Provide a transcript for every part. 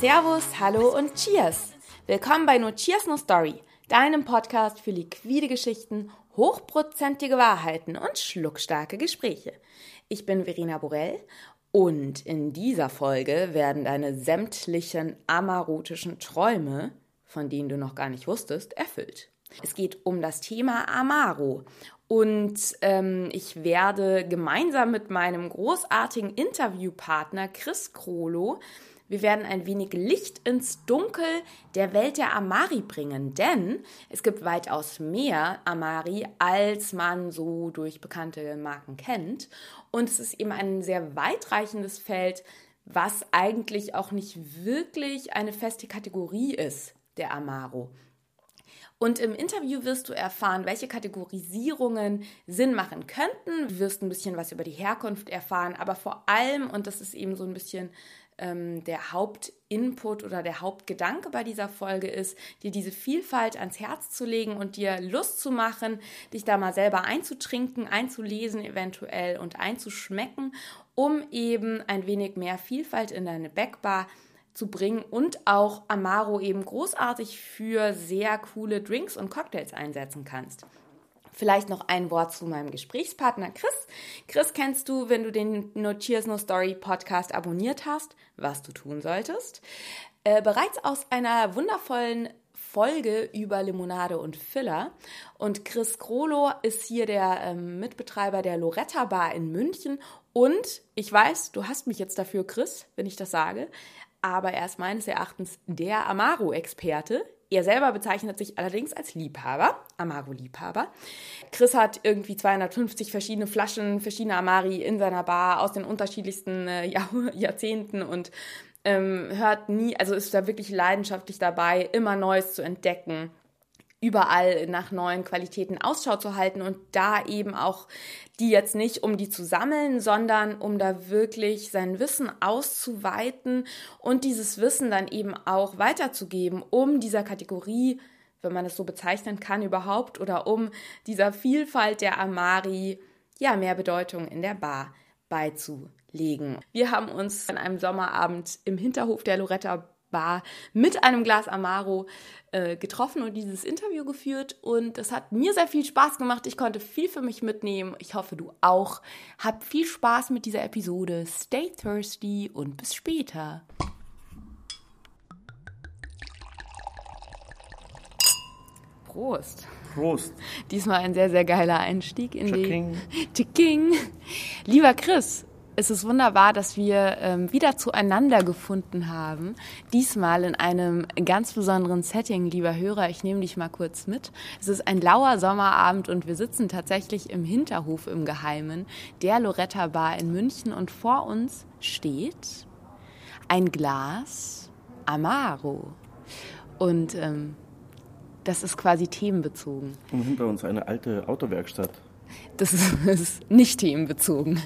Servus, hallo und Cheers! Willkommen bei No Cheers No Story, deinem Podcast für liquide Geschichten, hochprozentige Wahrheiten und schluckstarke Gespräche. Ich bin Verena Borell und in dieser Folge werden deine sämtlichen amarotischen Träume, von denen du noch gar nicht wusstest, erfüllt. Es geht um das Thema Amaro. Und ähm, ich werde gemeinsam mit meinem großartigen Interviewpartner Chris Krolo wir werden ein wenig Licht ins Dunkel der Welt der Amari bringen, denn es gibt weitaus mehr Amari, als man so durch bekannte Marken kennt. Und es ist eben ein sehr weitreichendes Feld, was eigentlich auch nicht wirklich eine feste Kategorie ist, der Amaro. Und im Interview wirst du erfahren, welche Kategorisierungen Sinn machen könnten. Du wirst ein bisschen was über die Herkunft erfahren, aber vor allem, und das ist eben so ein bisschen ähm, der Hauptinput oder der Hauptgedanke bei dieser Folge ist, dir diese Vielfalt ans Herz zu legen und dir Lust zu machen, dich da mal selber einzutrinken, einzulesen eventuell und einzuschmecken, um eben ein wenig mehr Vielfalt in deine Backbar zu bringen und auch Amaro eben großartig für sehr coole Drinks und Cocktails einsetzen kannst. Vielleicht noch ein Wort zu meinem Gesprächspartner Chris. Chris kennst du, wenn du den No Cheers No Story Podcast abonniert hast, was du tun solltest. Äh, bereits aus einer wundervollen Folge über Limonade und Filler. Und Chris Krolo ist hier der ähm, Mitbetreiber der Loretta Bar in München. Und ich weiß, du hast mich jetzt dafür, Chris, wenn ich das sage. Aber er ist meines Erachtens der Amaro-Experte. Er selber bezeichnet sich allerdings als Liebhaber, Amaro-Liebhaber. Chris hat irgendwie 250 verschiedene Flaschen, verschiedene Amari in seiner Bar aus den unterschiedlichsten äh, Jahr Jahrzehnten und ähm, hört nie, also ist da wirklich leidenschaftlich dabei, immer Neues zu entdecken überall nach neuen Qualitäten Ausschau zu halten und da eben auch die jetzt nicht, um die zu sammeln, sondern um da wirklich sein Wissen auszuweiten und dieses Wissen dann eben auch weiterzugeben, um dieser Kategorie, wenn man es so bezeichnen kann überhaupt, oder um dieser Vielfalt der Amari, ja, mehr Bedeutung in der Bar beizulegen. Wir haben uns an einem Sommerabend im Hinterhof der Loretta war mit einem Glas Amaro äh, getroffen und dieses Interview geführt. Und es hat mir sehr viel Spaß gemacht. Ich konnte viel für mich mitnehmen. Ich hoffe, du auch. Hab viel Spaß mit dieser Episode. Stay thirsty und bis später. Prost. Prost. Diesmal ein sehr, sehr geiler Einstieg in Chiking. die Chiking. Lieber Chris, es ist wunderbar, dass wir ähm, wieder zueinander gefunden haben. Diesmal in einem ganz besonderen Setting, lieber Hörer. Ich nehme dich mal kurz mit. Es ist ein lauer Sommerabend und wir sitzen tatsächlich im Hinterhof im Geheimen der Loretta Bar in München und vor uns steht ein Glas Amaro. Und ähm, das ist quasi themenbezogen. Und hinter uns eine alte Autowerkstatt. Das ist nicht themenbezogen.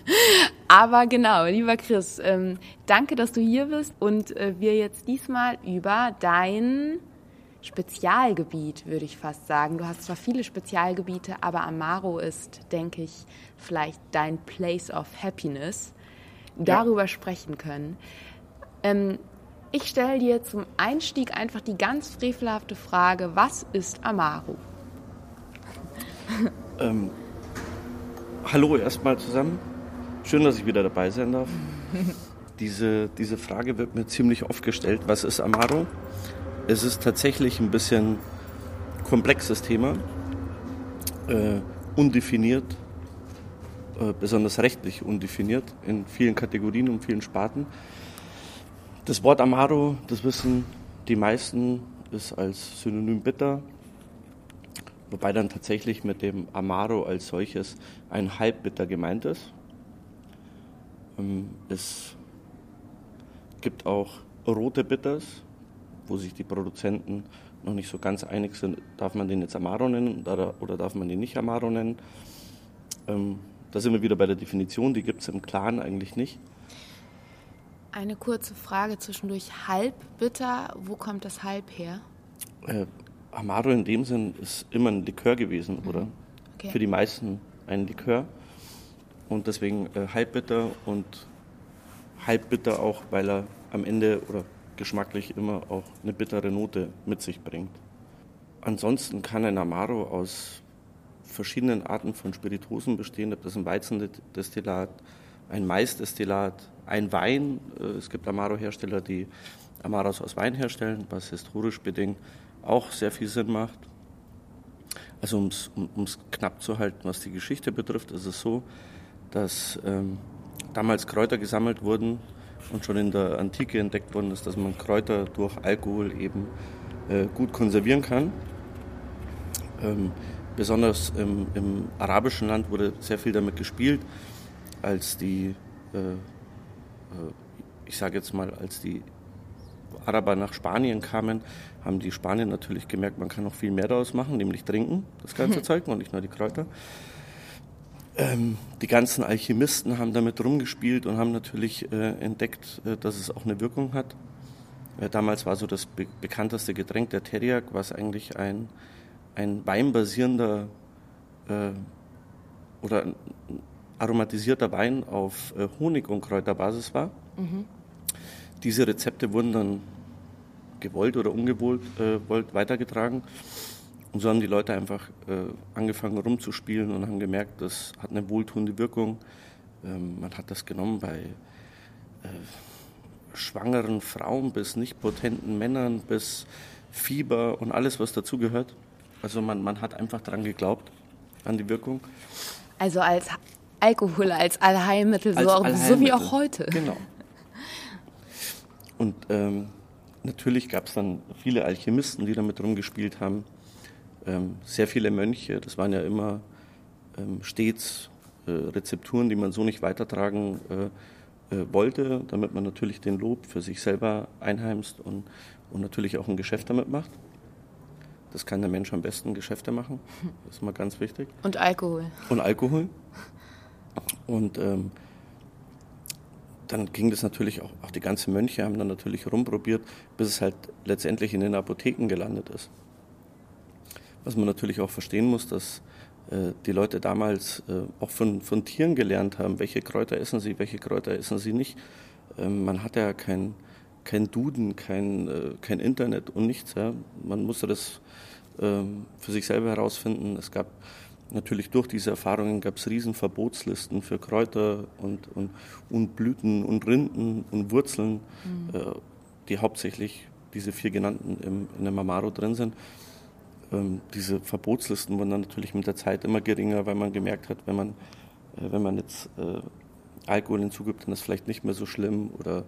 Aber genau, lieber Chris, ähm, danke, dass du hier bist und äh, wir jetzt diesmal über dein Spezialgebiet, würde ich fast sagen. Du hast zwar viele Spezialgebiete, aber Amaro ist, denke ich, vielleicht dein Place of Happiness. Darüber ja. sprechen können. Ähm, ich stelle dir zum Einstieg einfach die ganz frevelhafte Frage, was ist Amaro? Ähm, hallo erstmal zusammen. Schön, dass ich wieder dabei sein darf. diese, diese Frage wird mir ziemlich oft gestellt. Was ist Amaro? Es ist tatsächlich ein bisschen komplexes Thema, äh, undefiniert, äh, besonders rechtlich undefiniert in vielen Kategorien und vielen Sparten. Das Wort Amaro, das wissen die meisten, ist als Synonym bitter, wobei dann tatsächlich mit dem Amaro als solches ein Halbbitter gemeint ist. Ähm, es gibt auch rote Bitters, wo sich die Produzenten noch nicht so ganz einig sind, darf man den jetzt Amaro nennen oder darf man den nicht Amaro nennen. Ähm, da sind wir wieder bei der Definition, die gibt es im Clan eigentlich nicht. Eine kurze Frage zwischendurch. Halbbitter, wo kommt das Halb her? Äh, Amaro in dem Sinn ist immer ein Likör gewesen, mhm. oder? Okay. Für die meisten ein Likör. Und deswegen äh, halbbitter und halbbitter auch, weil er am Ende oder geschmacklich immer auch eine bittere Note mit sich bringt. Ansonsten kann ein Amaro aus verschiedenen Arten von Spirituosen bestehen. Das ist ein Weizendestillat, ein Maisdestillat, ein Wein. Äh, es gibt Amaro-Hersteller, die Amaros aus Wein herstellen, was historisch bedingt auch sehr viel Sinn macht. Also um es knapp zu halten, was die Geschichte betrifft, ist es so, dass ähm, damals Kräuter gesammelt wurden und schon in der Antike entdeckt worden ist, dass man Kräuter durch Alkohol eben äh, gut konservieren kann. Ähm, besonders im, im, arabischen Land wurde sehr viel damit gespielt, als die, äh, äh, ich sage jetzt mal, als die Araber nach Spanien kamen, haben die Spanier natürlich gemerkt, man kann noch viel mehr daraus machen, nämlich trinken, das ganze Zeug und nicht nur die Kräuter. Ähm, die ganzen Alchemisten haben damit rumgespielt und haben natürlich äh, entdeckt, äh, dass es auch eine Wirkung hat. Äh, damals war so das be bekannteste Getränk der Teriak, was eigentlich ein, ein weinbasierender äh, oder ein aromatisierter Wein auf äh, Honig- und Kräuterbasis war. Mhm. Diese Rezepte wurden dann gewollt oder ungewollt äh, weitergetragen. Und so haben die Leute einfach äh, angefangen rumzuspielen und haben gemerkt, das hat eine wohltuende Wirkung. Ähm, man hat das genommen bei äh, schwangeren Frauen bis nicht potenten Männern bis Fieber und alles, was dazugehört. Also man, man hat einfach daran geglaubt, an die Wirkung. Also als Alkohol, als Allheilmittel, als so, Allheilmittel. so wie auch heute. Genau. Und ähm, natürlich gab es dann viele Alchemisten, die damit rumgespielt haben sehr viele Mönche. Das waren ja immer ähm, stets äh, Rezepturen, die man so nicht weitertragen äh, äh, wollte, damit man natürlich den Lob für sich selber einheimst und, und natürlich auch ein Geschäft damit macht. Das kann der Mensch am besten Geschäfte machen. Das ist mal ganz wichtig. Und Alkohol. Und Alkohol. Und ähm, dann ging das natürlich auch, auch die ganzen Mönche haben dann natürlich rumprobiert, bis es halt letztendlich in den Apotheken gelandet ist. Was man natürlich auch verstehen muss, dass äh, die Leute damals äh, auch von, von Tieren gelernt haben, welche Kräuter essen sie, welche Kräuter essen sie nicht. Ähm, man hatte ja kein, kein Duden, kein, äh, kein Internet und nichts. Ja. Man musste das ähm, für sich selber herausfinden. Es gab natürlich durch diese Erfahrungen gab es riesen Verbotslisten für Kräuter und, und, und Blüten und Rinden und Wurzeln, mhm. die hauptsächlich diese vier genannten im, in dem Amaro drin sind ähm, diese Verbotslisten wurden dann natürlich mit der Zeit immer geringer, weil man gemerkt hat, wenn man, äh, wenn man jetzt äh, Alkohol hinzugibt, dann ist es vielleicht nicht mehr so schlimm oder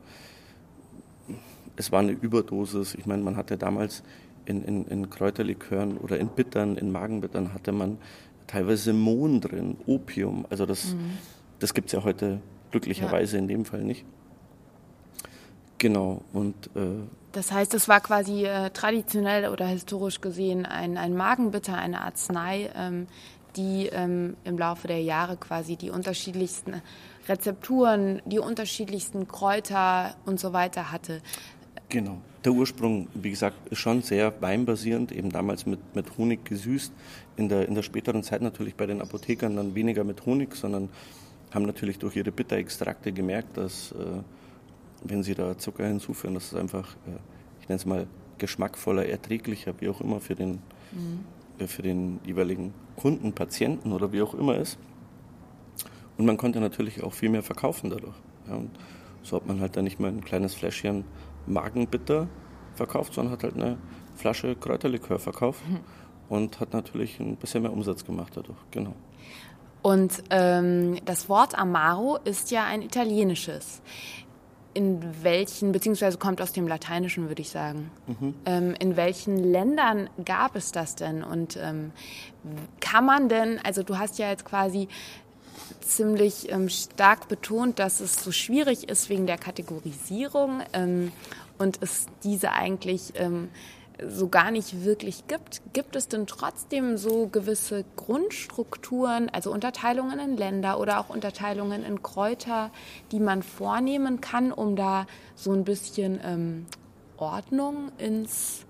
es war eine Überdosis. Ich meine, man hatte damals in, in, in Kräuterlikören oder in Bittern, in Magenbittern hatte man teilweise Mohn drin, Opium. Also das, mhm. das gibt es ja heute glücklicherweise ja. in dem Fall nicht. Genau, und äh, das heißt, es war quasi äh, traditionell oder historisch gesehen ein, ein Magenbitter, eine Arznei, ähm, die ähm, im Laufe der Jahre quasi die unterschiedlichsten Rezepturen, die unterschiedlichsten Kräuter und so weiter hatte. Genau. Der Ursprung, wie gesagt, ist schon sehr weinbasierend, eben damals mit, mit Honig gesüßt. In der, in der späteren Zeit natürlich bei den Apothekern dann weniger mit Honig, sondern haben natürlich durch ihre Bitterextrakte gemerkt, dass äh, wenn Sie da Zucker hinzuführen, dass es einfach, äh, ich nenne es mal, geschmackvoller, erträglicher, wie auch immer für den, mhm. Äh, für den jeweiligen Kunden, Patienten oder wie auch immer ist. Und man konnte natürlich auch viel mehr verkaufen dadurch. Ja, und so hat man halt dann nicht mehr ein kleines Fläschchen Magenbitter verkauft, sondern hat halt eine Flasche Kräuterlikör verkauft mhm. und hat natürlich ein bisschen mehr Umsatz gemacht dadurch. Genau. Und ähm, das Wort Amaro ist ja ein italienisches in welchen, beziehungsweise kommt aus dem Lateinischen, würde ich sagen. Mhm. Ähm, in welchen Ländern gab es das denn? Und ähm, kann man denn, also du hast ja jetzt quasi ziemlich ähm, stark betont, dass es so schwierig ist wegen der Kategorisierung ähm, und es diese eigentlich ähm, so gar nicht wirklich gibt. Gibt es denn trotzdem so gewisse Grundstrukturen, also Unterteilungen in Länder oder auch Unterteilungen in Kräuter, die man vornehmen kann, um da so ein bisschen ähm, Ordnung ins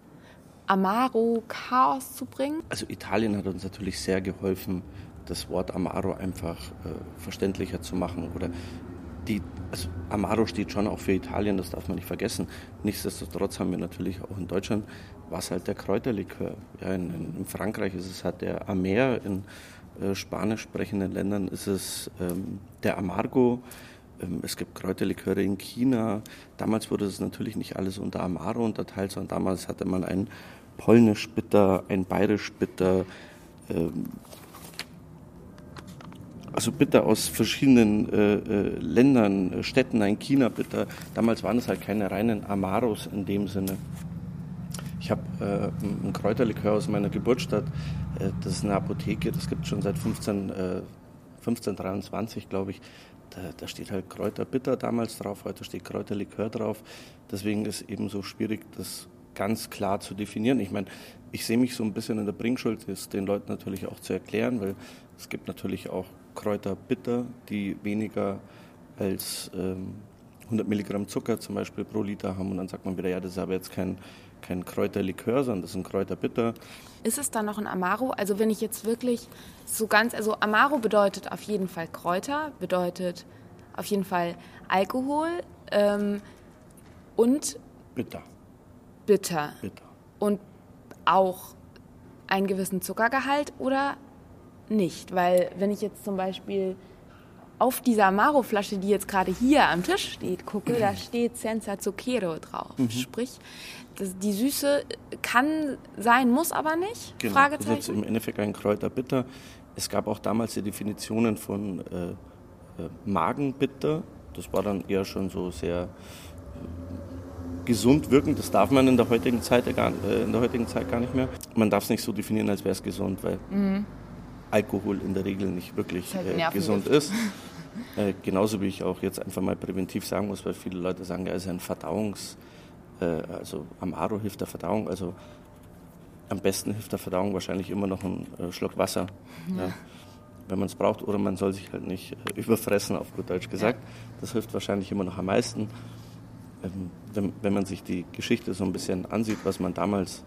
Amaro-Chaos zu bringen? Also Italien hat uns natürlich sehr geholfen, das Wort Amaro einfach äh, verständlicher zu machen oder die, also Amaro steht schon auch für Italien, das darf man nicht vergessen. Nichtsdestotrotz haben wir natürlich auch in Deutschland, was halt der Kräuterlikör. Ja, in, in, Frankreich ist es halt der Amer, in äh, spanisch sprechenden Ländern ist es ähm, der Amargo. Ähm, es gibt Kräuterliköre in China. Damals wurde es natürlich nicht alles unter Amaro unterteilt, sondern damals hatte man ein polnisch bitter, ein bayerisch bitter, ähm, also bitter aus verschiedenen äh, äh, Ländern, äh, Städten, ein China bitter. Damals waren es halt keine reinen Amaros in dem Sinne. Ich habe äh, ein Kräuterlikör aus meiner Geburtsstadt. Äh, das ist eine Apotheke, das gibt es schon seit 15, äh, 1523, glaube ich. Da, da, steht halt Kräuterbitter damals drauf, heute steht Kräuterlikör drauf. Deswegen ist es eben so schwierig, das ganz klar zu definieren. Ich meine, ich sehe mich so ein bisschen in der Bringschuld, das den Leuten natürlich auch zu erklären, weil es gibt natürlich auch Kräuterbitter, die weniger als ähm, 100 Milligramm Zucker zum Beispiel pro Liter haben. Und dann sagt man wieder, ja, das ist aber jetzt kein, kein Kräuterlikör, sondern das ist ein Kräuterbitter. Ist es dann noch ein Amaro? Also wenn ich jetzt wirklich so ganz, also Amaro bedeutet auf jeden Fall Kräuter, bedeutet auf jeden Fall Alkohol ähm, und bitter bitter. Bitter. Und auch einen gewissen Zuckergehalt oder nicht? Weil wenn ich jetzt zum Beispiel auf dieser Amaro-Flasche, die jetzt gerade hier am Tisch steht, gucke, da steht Senza Zucchero drauf. Mhm. Sprich, das, die Süße kann sein, muss aber nicht? Genau. Fragezeichen. Das ist im Endeffekt ein Kräuterbitter. Es gab auch damals die Definitionen von äh, äh, Magenbitter. Das war dann eher schon so sehr gesund wirken. Das darf man in der heutigen Zeit, gar, äh, in der heutigen Zeit gar nicht mehr. Man darf es nicht so definieren, als wäre es gesund, weil mhm. Alkohol in der Regel nicht wirklich halt gesund ist. Äh, genauso wie ich auch jetzt einfach mal präventiv sagen muss, weil viele Leute sagen, ja, es ist ein Verdauungs-, äh, also Amaro hilft der Verdauung, also am besten hilft der Verdauung wahrscheinlich immer noch ein Schluck Wasser. Ja. Ja, wenn man es braucht, oder man soll sich halt nicht äh, überfressen, auf gut Deutsch gesagt. Das hilft wahrscheinlich immer noch am meisten. Ähm, wenn, wenn, man sich die Geschichte so ein bisschen ansieht, was man damals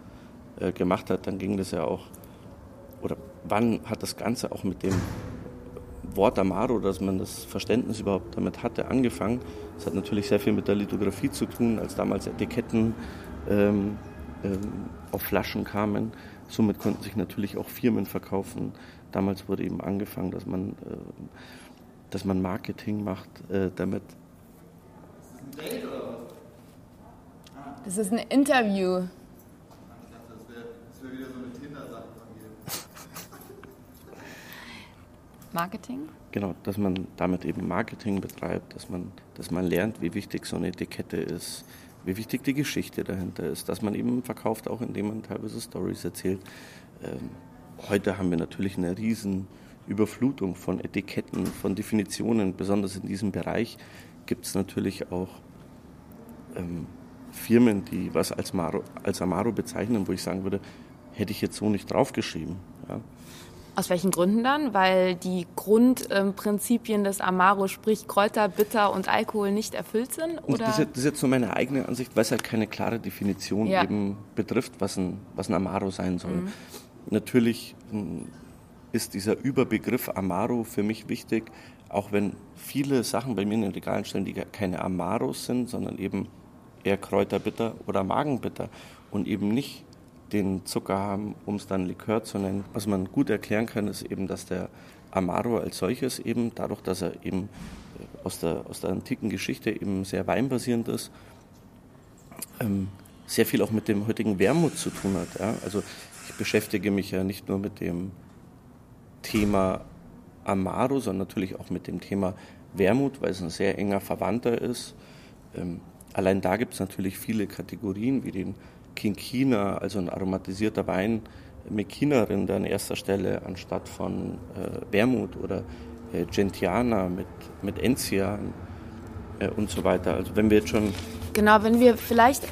äh, gemacht hat, dann ging das ja auch, oder wann hat das Ganze auch mit dem Wort Amaro, dass man das Verständnis überhaupt damit hatte, angefangen. Das hat natürlich sehr viel mit der Lithografie zu tun, als damals Etiketten ähm, ähm, auf Flaschen kamen. Somit konnten sich natürlich auch Firmen verkaufen. Damals wurde eben angefangen, dass man, äh, dass man Marketing macht, äh, damit. Das ist ein Interview. Ich dachte, das wäre wär wieder so eine Tinder-Sache von dir. Marketing? Genau, dass man damit eben Marketing betreibt, dass man, dass man lernt, wie wichtig so eine Etikette ist, wie wichtig die Geschichte dahinter ist, dass man eben verkauft, auch indem man teilweise Stories erzählt. Ähm, heute haben wir natürlich eine riesen Überflutung von Etiketten, von Definitionen, besonders in diesem Bereich gibt es natürlich auch ähm, Firmen, die was als, Maro, als Amaro bezeichnen, wo ich sagen würde, hätte ich jetzt so nicht draufgeschrieben. Ja. Aus welchen Gründen dann? Weil die Grundprinzipien des Amaro, sprich Kräuter, Bitter und Alkohol, nicht erfüllt sind? Oder? Das, ist jetzt nur meine eigene Ansicht, weil es halt keine klare Definition ja. eben betrifft, was ein, was ein Amaro sein soll. Mhm. Natürlich hm, ist dieser Überbegriff Amaro für mich wichtig, auch wenn viele Sachen bei mir in den Regalen stehen, die keine Amaros sind, sondern eben eher Kräuterbitter oder Magenbitter und eben nicht den Zucker haben, um es dann Likör zu nennen. Was man gut erklären kann, ist eben, dass der Amaro als solches eben, dadurch, dass er eben äh, aus der, aus der antiken Geschichte eben sehr weinbasierend ist, ähm, sehr viel auch mit dem heutigen Wermut zu tun hat. Ja? Also ich beschäftige mich ja nicht nur mit dem Thema Amaro, sondern natürlich auch mit dem Thema Wermut, weil es ein sehr enger Verwandter ist. Ähm, Allein da gibt es natürlich viele Kategorien, wie den King China, also ein aromatisierter Wein mit China-Rinder an erster Stelle anstatt von äh, Wermut oder äh, Gentiana mit, mit Enzian äh, und so weiter. Also wenn wir jetzt schon Genau, wenn wir vielleicht,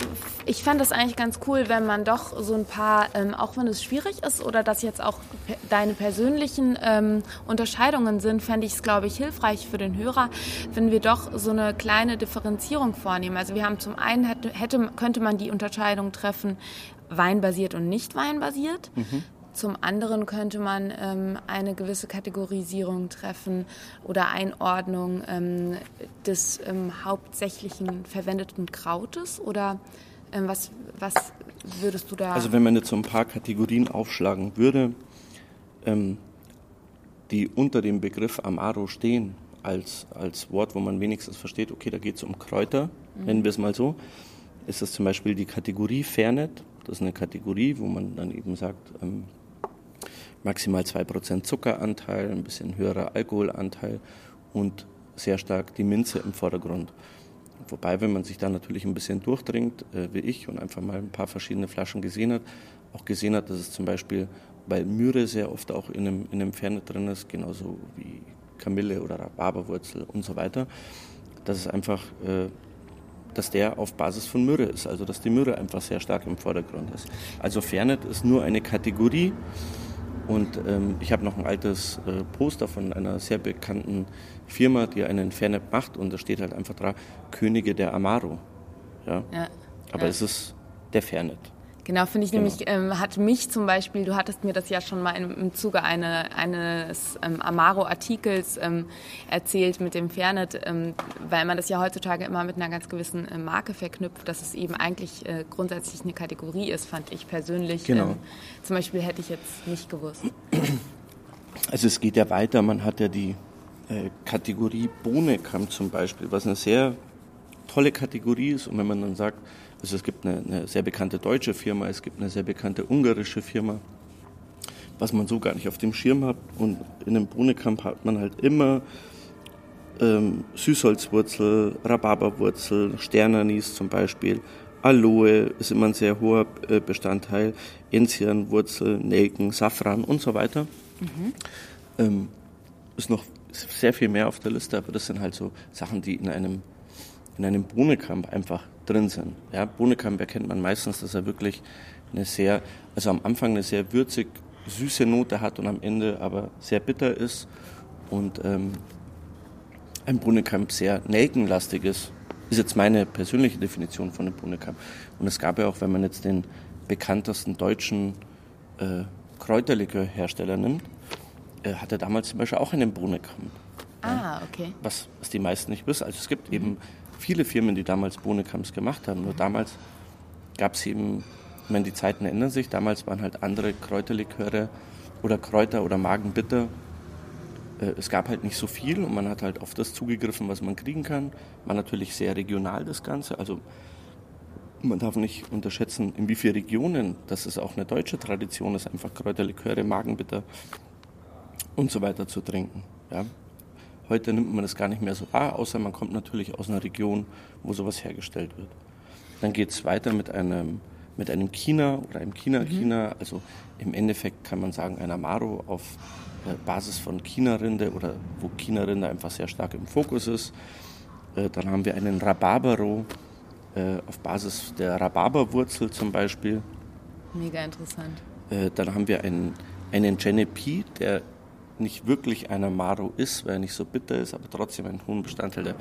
ich fände das eigentlich ganz cool, wenn man doch so ein paar, ähm, auch wenn es schwierig ist oder das jetzt auch deine persönlichen ähm, Unterscheidungen sind, fände ich es, glaube ich, hilfreich für den Hörer, wenn wir doch so eine kleine Differenzierung vornehmen. Also wir haben zum einen, hätte, hätte könnte man die Unterscheidung treffen, weinbasiert und nicht weinbasiert. Mhm. Zum anderen könnte man ähm, eine gewisse Kategorisierung treffen oder Einordnung ähm, des ähm, hauptsächlichen verwendeten Krautes oder ähm, was, was würdest du da? Also wenn man jetzt so ein paar Kategorien aufschlagen würde, ähm, die unter dem Begriff Amaro stehen, als, als Wort, wo man wenigstens versteht, okay, da geht es um Kräuter, mhm. nennen wir es mal so, ist das zum Beispiel die Kategorie Fernet. Das ist eine Kategorie, wo man dann eben sagt, ähm, maximal 2% Zuckeranteil, ein bisschen höherer Alkoholanteil und sehr stark die Minze im Vordergrund. Wobei, wenn man sich da natürlich ein bisschen durchdringt, äh, wie ich, und einfach mal ein paar verschiedene Flaschen gesehen hat, auch gesehen hat, dass es zum Beispiel, weil Myre sehr oft auch in einem, in einem Fernet drin ist, genauso wie Kamille oder Rhabarberwurzel und so weiter, dass es einfach, äh, dass der auf Basis von Myrrhe ist, also dass die Myrrhe einfach sehr stark im Vordergrund ist. Also Fernet ist nur eine Kategorie und ähm, ich habe noch ein altes äh, Poster von einer sehr bekannten Firma, die einen Fernet macht und da steht halt einfach drauf, Könige der Amaro. Ja? ja Aber ja. es ist der Fernet. Genau, finde ich genau. nämlich, ähm, hat mich zum Beispiel, du hattest mir das ja schon mal im, im Zuge eine, eines ähm, Amaro-Artikels ähm, erzählt mit dem Fernet, ähm, weil man das ja heutzutage immer mit einer ganz gewissen äh, Marke verknüpft, dass es eben eigentlich äh, grundsätzlich eine Kategorie ist, fand ich persönlich. Genau. Ähm, zum Beispiel hätte ich jetzt nicht gewusst. Also es geht ja weiter, man hat ja die äh, Kategorie Bohnenkamm zum Beispiel, was eine sehr tolle Kategorie ist und wenn man dann sagt, also es gibt eine, eine, sehr bekannte deutsche Firma, es gibt eine sehr bekannte ungarische Firma, was man so gar nicht auf dem Schirm hat. Und in einem Bohnenkamp hat man halt immer ähm, Süßholzwurzel, Rhabarberwurzel, Sternanis zum Beispiel, Aloe ist immer ein sehr hoher äh, Bestandteil, Enzianwurzel, Nelken, Safran und so weiter. Mhm. Ähm, ist noch sehr viel mehr auf der Liste, aber das sind halt so Sachen, die in einem, in einem Bohnenkamp einfach drin sind. Ja, Bohnenkamp erkennt man meistens, dass er wirklich eine sehr, also am Anfang eine sehr würzig süße Note hat und am Ende aber sehr bitter ist und ähm, ein Bohnenkamp sehr nelkenlastig ist. Ist jetzt meine persönliche Definition von einem Bohnenkamp. Und es gab ja auch, wenn man jetzt den bekanntesten deutschen äh, Kräuterlikörhersteller nimmt, äh, hat er damals zum Beispiel auch einen Bohnenkamp. Ah, okay. Was, was die meisten nicht wissen. Also es gibt mhm. eben viele Firmen, die damals Bohnenkamps gemacht haben. Nur damals gab es eben, ich meine, die Zeiten ändern sich. Damals waren halt andere Kräuterliköre oder Kräuter oder Magenbitter. Äh, es gab halt nicht so viel und man hat halt auf das zugegriffen, was man kriegen kann. War natürlich sehr regional das Ganze. Also man darf nicht unterschätzen, in wie vielen Regionen, dass es auch eine deutsche Tradition ist, einfach Kräuterliköre, Magenbitter und so weiter zu trinken. Ja. Heute nimmt man das gar nicht mehr so wahr, außer man kommt natürlich aus einer Region, wo sowas hergestellt wird. Dann geht es weiter mit einem, mit einem China oder einem China-China. Mhm. Also im Endeffekt kann man sagen, ein Amaro auf äh, Basis von China-Rinde oder wo China-Rinde einfach sehr stark im Fokus ist. Äh, dann haben wir einen Rhabarbero äh, auf Basis der Rhabarberwurzel zum Beispiel. Mega interessant. Dann haben wir einen, einen Genepi, der nicht wirklich ein Amaro ist, weil er nicht so bitter ist, aber trotzdem einen hohen Bestandteil, der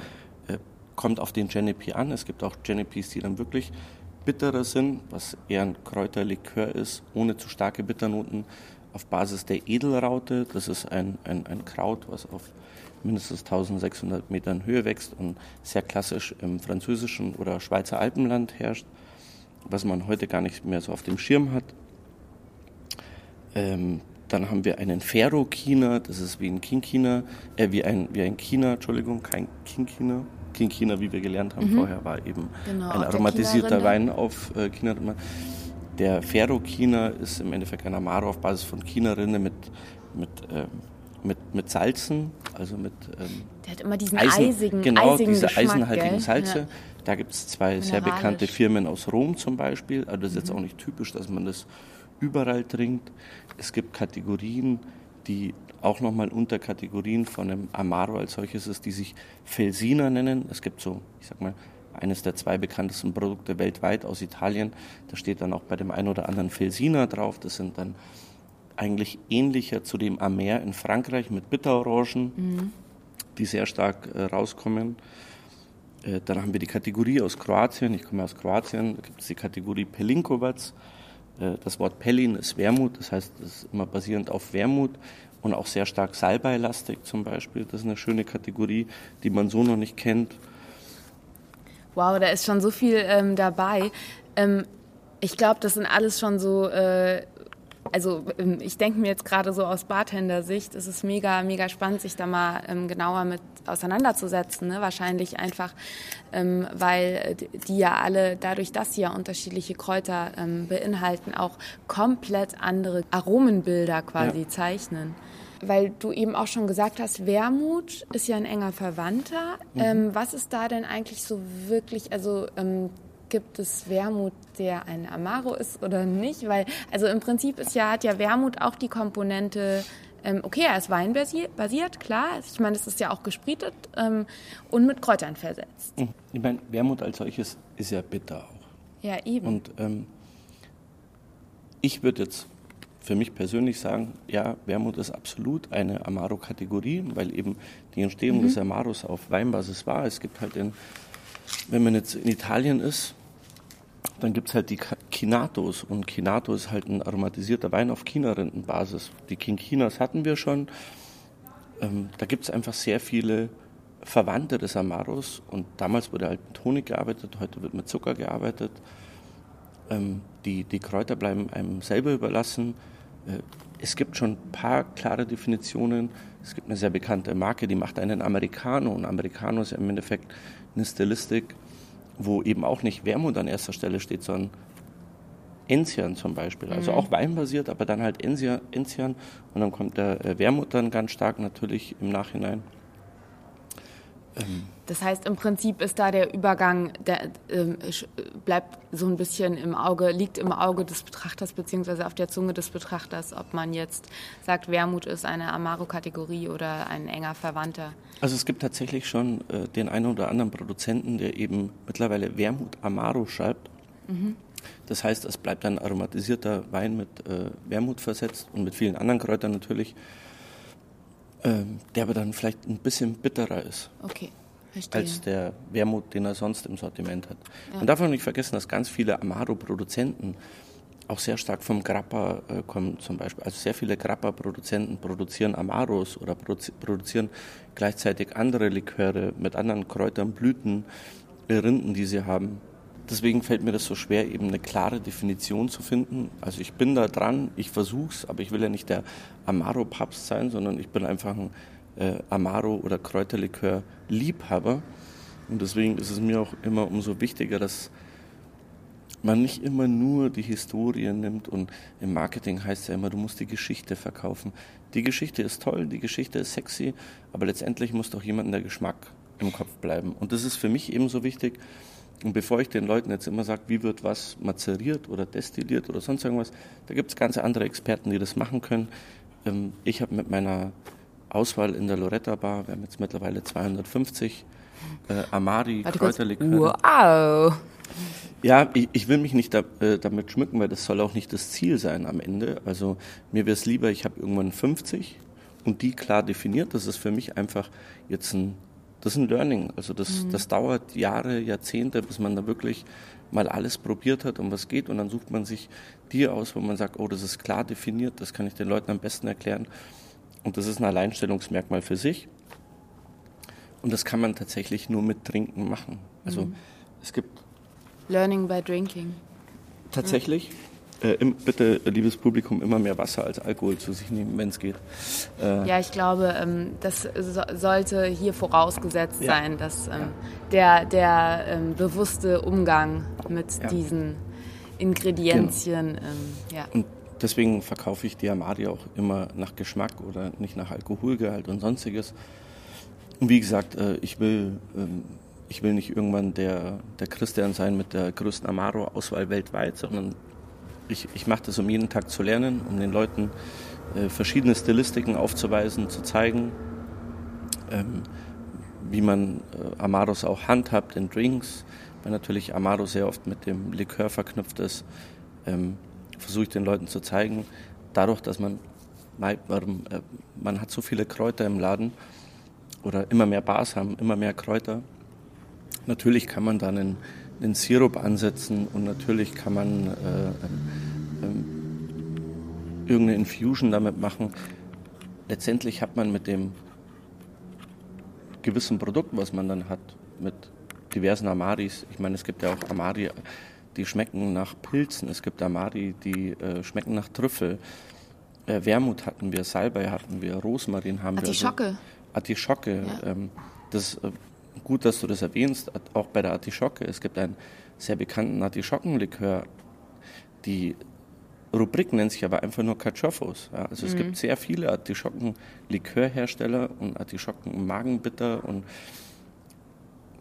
äh, kommt auf den Genepi an. Es gibt auch Genepis, die dann wirklich bitterer sind, was eher ein Kräuterlikör ist, ohne zu starke Bitternoten, auf Basis der Edelraute. Das ist ein, ein, ein Kraut, was auf mindestens 1600 Metern Höhe wächst und sehr klassisch im französischen oder Schweizer Alpenland herrscht, was man heute gar nicht mehr so auf dem Schirm hat. Ähm, dann haben wir einen Ferro-China, das ist wie ein King-China, äh, wie ein, wie ein China, Entschuldigung, kein King-China. King-China, wie wir gelernt haben mhm. vorher, war eben genau, ein aromatisierter Wein auf äh, China. Der Ferro-China ist im Endeffekt ein Amaro auf Basis von China-Rinde mit, mit, ähm, mit, mit Salzen, also mit. Ähm, Der hat immer diesen Eisen, eisigen, genau, eisigen diese Geschmack, eisenhaltigen gell? Salze. Ja. Da gibt es zwei sehr bekannte Firmen aus Rom zum Beispiel. Also das ist mhm. jetzt auch nicht typisch, dass man das überall trinkt. Es gibt Kategorien, die auch nochmal Unterkategorien von einem Amaro als solches ist, die sich Felsina nennen. Es gibt so, ich sag mal, eines der zwei bekanntesten Produkte weltweit aus Italien. Da steht dann auch bei dem einen oder anderen Felsina drauf. Das sind dann eigentlich ähnlicher zu dem Amer in Frankreich mit Bitterorangen, mhm. die sehr stark äh, rauskommen. Äh, dann haben wir die Kategorie aus Kroatien. Ich komme aus Kroatien. Da gibt es die Kategorie Pelinkovac das Wort Pellin ist Wermut, das heißt, es ist immer basierend auf Wermut und auch sehr stark Salbeilastig zum Beispiel. Das ist eine schöne Kategorie, die man so noch nicht kennt. Wow, da ist schon so viel ähm, dabei. Ähm, ich glaube, das sind alles schon so äh, also ähm, ich denke mir jetzt gerade so aus Bartender-Sicht, es ist mega, mega spannend, sich da mal ähm, genauer mit auseinanderzusetzen. Ne? Wahrscheinlich einfach, ähm, weil die ja alle, dadurch, dass sie ja unterschiedliche Kräuter ähm, beinhalten, auch komplett andere Aromenbilder quasi ja. zeichnen. Weil du eben auch schon gesagt hast, Wermut ist ja ein enger Verwandter. Mhm. Ähm, was ist da denn eigentlich so wirklich, also ähm, gibt es Wermut, der ein Amaro ist oder nicht? Weil, also im Prinzip ist ja, hat ja Wermut auch die Komponente, ähm, okay, er ist weinbasiert, klar. Ich meine, es ist ja auch gesprietet ähm, und mit Kräutern versetzt. Hm. Ich meine, Wermut als solches ist ja bitter auch. Ja, eben. Und ähm, ich würde jetzt für mich persönlich sagen, ja, Wermut ist absolut eine Amaro-Kategorie, weil eben die Entstehung mhm. des Amaros auf Weinbasis war. Es gibt halt in wenn man jetzt in Italien ist, dann gibt es halt die Kinatos und Kinato ist halt ein aromatisierter Wein auf China-Rindenbasis. Die King Chinas hatten wir schon. Ähm, da gibt es einfach sehr viele Verwandte des Amaros und damals wurde halt mit Honig gearbeitet, heute wird mit Zucker gearbeitet. Ähm, die, die Kräuter bleiben einem selber überlassen. Äh, es gibt schon ein paar klare Definitionen. Es gibt eine sehr bekannte Marke, die macht einen Americano. Und Americano ist im Endeffekt eine Stilistik, wo eben auch nicht Wermut an erster Stelle steht, sondern Enzian zum Beispiel. Also mhm. auch weinbasiert, aber dann halt Enzian. Und dann kommt der äh, Wermut dann ganz stark natürlich im Nachhinein. Ähm. Das heißt, im Prinzip ist da der Übergang, der äh, bleibt so ein bisschen im Auge, liegt im Auge des Betrachters beziehungsweise auf der Zunge des Betrachters, ob man jetzt sagt, Wermut ist eine Amaro-Kategorie oder ein enger Verwandter. Also es gibt tatsächlich schon äh, den einen oder anderen Produzenten, der eben mittlerweile Wermut Amaro schreibt. Mhm. Das heißt, es bleibt ein aromatisierter Wein mit äh, Wermut versetzt und mit vielen anderen Kräutern natürlich ähm, der aber dann vielleicht ein bisschen bitterer ist. Okay. Verstehe. Als der Wermut, den er sonst im Sortiment hat. Ja. Man darf auch nicht vergessen, dass ganz viele Amaro-Produzenten auch sehr stark vom Grappa äh, kommen zum Beispiel. Also sehr viele Grappa-Produzenten produzieren Amaros oder produzi produzieren gleichzeitig andere Liköre mit anderen Kräutern, Blüten, Rinden, die sie haben deswegen fällt mir das so schwer, eben eine klare Definition zu finden. Also ich bin da dran, ich versuche es, aber ich will ja nicht der Amaro-Papst sein, sondern ich bin einfach ein äh, Amaro- oder Kräuterlikör-Liebhaber. Und deswegen ist es mir auch immer umso wichtiger, dass man nicht immer nur die Historie nimmt und im Marketing heißt es ja immer, du musst die Geschichte verkaufen. Die Geschichte ist toll, die Geschichte ist sexy, aber letztendlich muss doch jemand der Geschmack im Kopf bleiben. Und das ist für mich ebenso wichtig, und bevor ich den Leuten jetzt immer sage, wie wird was mazeriert oder destilliert oder sonst irgendwas, da gibt es ganz andere Experten, die das machen können. Ähm, ich habe mit meiner Auswahl in der Loretta Bar, wir haben jetzt mittlerweile 250 äh, Amari Kräuterlikör. Wow! Ja, ich, ich, will mich nicht da, äh, damit schmücken, weil das soll auch nicht das Ziel sein am Ende. Also mir wäre es lieber, ich habe irgendwann 50 und die klar definiert. Das ist für mich einfach jetzt ein das ist ein Learning. Also das, mhm. das dauert Jahre, Jahrzehnte, bis man da wirklich mal alles probiert hat, um was geht. Und dann sucht man sich die aus, wo man sagt, oh, das ist klar definiert, das kann ich den Leuten am besten erklären. Und das ist ein Alleinstellungsmerkmal für sich. Und das kann man tatsächlich nur mit Trinken machen. Also mhm. es gibt. Learning by drinking. Tatsächlich. Mhm äh, bitte, liebes Publikum, immer mehr Wasser als Alkohol zu sich nehmen, wenn es geht. Äh, ja, ich glaube, ähm, das so, sollte hier vorausgesetzt ja. sein, dass ähm, ja. der, der ähm, bewusste Umgang mit ja. diesen Ingredienzien. Genau. Ähm, ja. Und deswegen verkaufe ich die Amari auch immer nach Geschmack oder nicht nach Alkoholgehalt und sonstiges. Und wie gesagt, äh, ich will ähm, ich will nicht irgendwann der, der Christian sein mit der größten Amaro-Auswahl weltweit, sondern ich, ich mache das, um jeden Tag zu lernen, um den Leuten äh, verschiedene Stilistiken aufzuweisen, zu zeigen, ähm, wie man äh, Amaros auch handhabt in Drinks, weil natürlich Amaro sehr oft mit dem Likör verknüpft ist, ähm, versuche ich den Leuten zu zeigen, dadurch, dass man, äh, man hat so viele Kräuter im Laden oder immer mehr Bars haben, immer mehr Kräuter. Natürlich kann man dann einen, einen Sirup ansetzen und natürlich kann man äh, ähm, irgendeine Infusion damit machen. Letztendlich hat man mit dem gewissen Produkt, was man dann hat, mit diversen Amaris. Ich meine, es gibt ja auch Amari, die schmecken nach Pilzen. Es gibt Amari, die äh, schmecken nach Trüffel. Äh, Wermut hatten wir, Salbei hatten wir, Rosmarin haben Artischocke. wir. Artischocke. Artischocke. Ja. Ähm, das äh, gut, dass du das erwähnst, auch bei der Artischocke. Es gibt einen sehr bekannten Artischockenlikör. Die Rubrik nennt sich aber einfach nur Cachofos. Ja, also mhm. es gibt sehr viele Artischockenlikörhersteller und Artischocken-Magenbitter und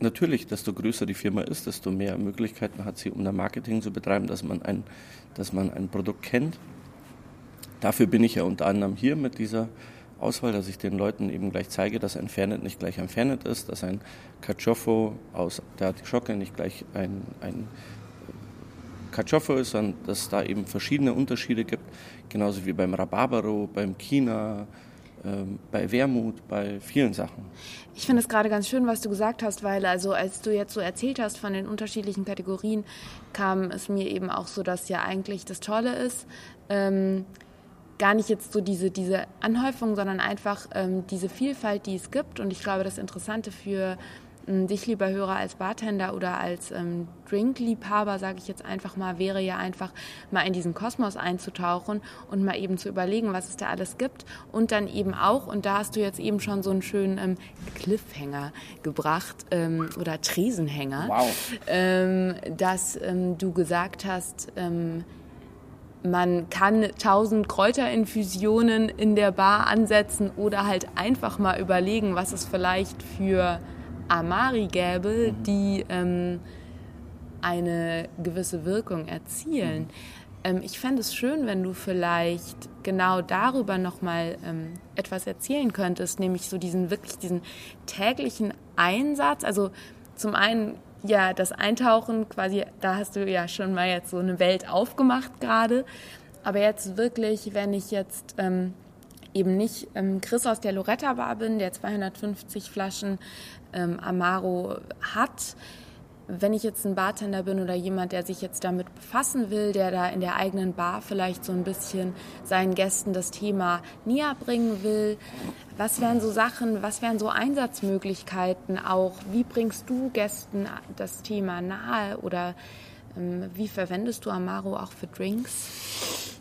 natürlich, desto größer die Firma ist, desto mehr Möglichkeiten hat sie, um da Marketing zu betreiben, dass man ein, dass man ein Produkt kennt. Dafür bin ich ja unter anderem hier mit dieser Auswahl, dass ich den Leuten eben gleich zeige, dass ein Fernet nicht gleich ein Fernet ist, dass ein Caciofo aus der Artischocke nicht gleich ein, ein Caciofo ist, sondern dass es da eben verschiedene Unterschiede gibt, genauso wie beim Rhabarbaro, beim China, bei Wermut, bei vielen Sachen. Ich finde es gerade ganz schön, was du gesagt hast, weil also als du jetzt so erzählt hast von den unterschiedlichen Kategorien, kam es mir eben auch so, dass ja eigentlich das Tolle ist, ähm, gar nicht jetzt so diese, diese Anhäufung, sondern einfach ähm, diese Vielfalt, die es gibt. Und ich glaube, das Interessante für ähm, dich, lieber Hörer, als Bartender oder als ähm, Drinkliebhaber, sage ich jetzt einfach mal, wäre ja einfach mal in diesen Kosmos einzutauchen und mal eben zu überlegen, was es da alles gibt. Und dann eben auch, und da hast du jetzt eben schon so einen schönen ähm, Cliffhanger gebracht ähm, oder Tresenhänger, wow. Ähm, dass ähm, du gesagt hast, man kann tausend Kräuterinfusionen in der Bar ansetzen oder halt einfach mal überlegen, was es vielleicht für Amari gäbe, mhm. die ähm, eine gewisse Wirkung erzielen. Mhm. Ähm, ich fände es schön, wenn du vielleicht genau darüber nochmal ähm, etwas erzählen könntest, nämlich so diesen wirklich diesen täglichen Einsatz. Also zum einen ja, das Eintauchen quasi, da hast du ja schon mal jetzt so eine Welt aufgemacht gerade. Aber jetzt wirklich, wenn ich jetzt ähm, eben nicht ähm, Chris aus der Loretta Bar bin, der 250 Flaschen ähm, Amaro hat, wenn ich jetzt ein Bartender bin oder jemand, der sich jetzt damit befassen will, der da in der eigenen Bar vielleicht so ein bisschen seinen Gästen das Thema näher bringen will, was wären so Sachen, was wären so Einsatzmöglichkeiten auch? Wie bringst du Gästen das Thema nahe oder ähm, wie verwendest du Amaro auch für Drinks?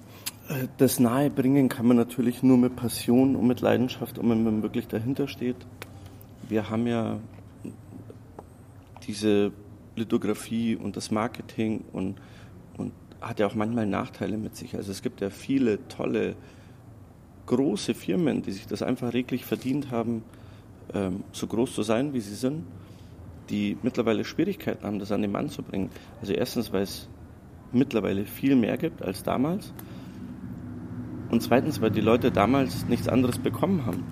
Äh, das Nahebringen kann man natürlich nur mit Passion und mit Leidenschaft und wenn man wirklich dahinter steht. Wir haben ja diese Lithografie und das Marketing und, und hat ja auch manchmal Nachteile mit sich. Also es gibt ja viele tolle, große Firmen, die sich das einfach reglich verdient haben, ähm, so groß zu sein, wie sie sind, die mittlerweile Schwierigkeiten haben, das an den Mann zu bringen. Also erstens, weil es mittlerweile viel mehr gibt als damals. Und zweitens, weil die Leute damals nichts anderes bekommen haben.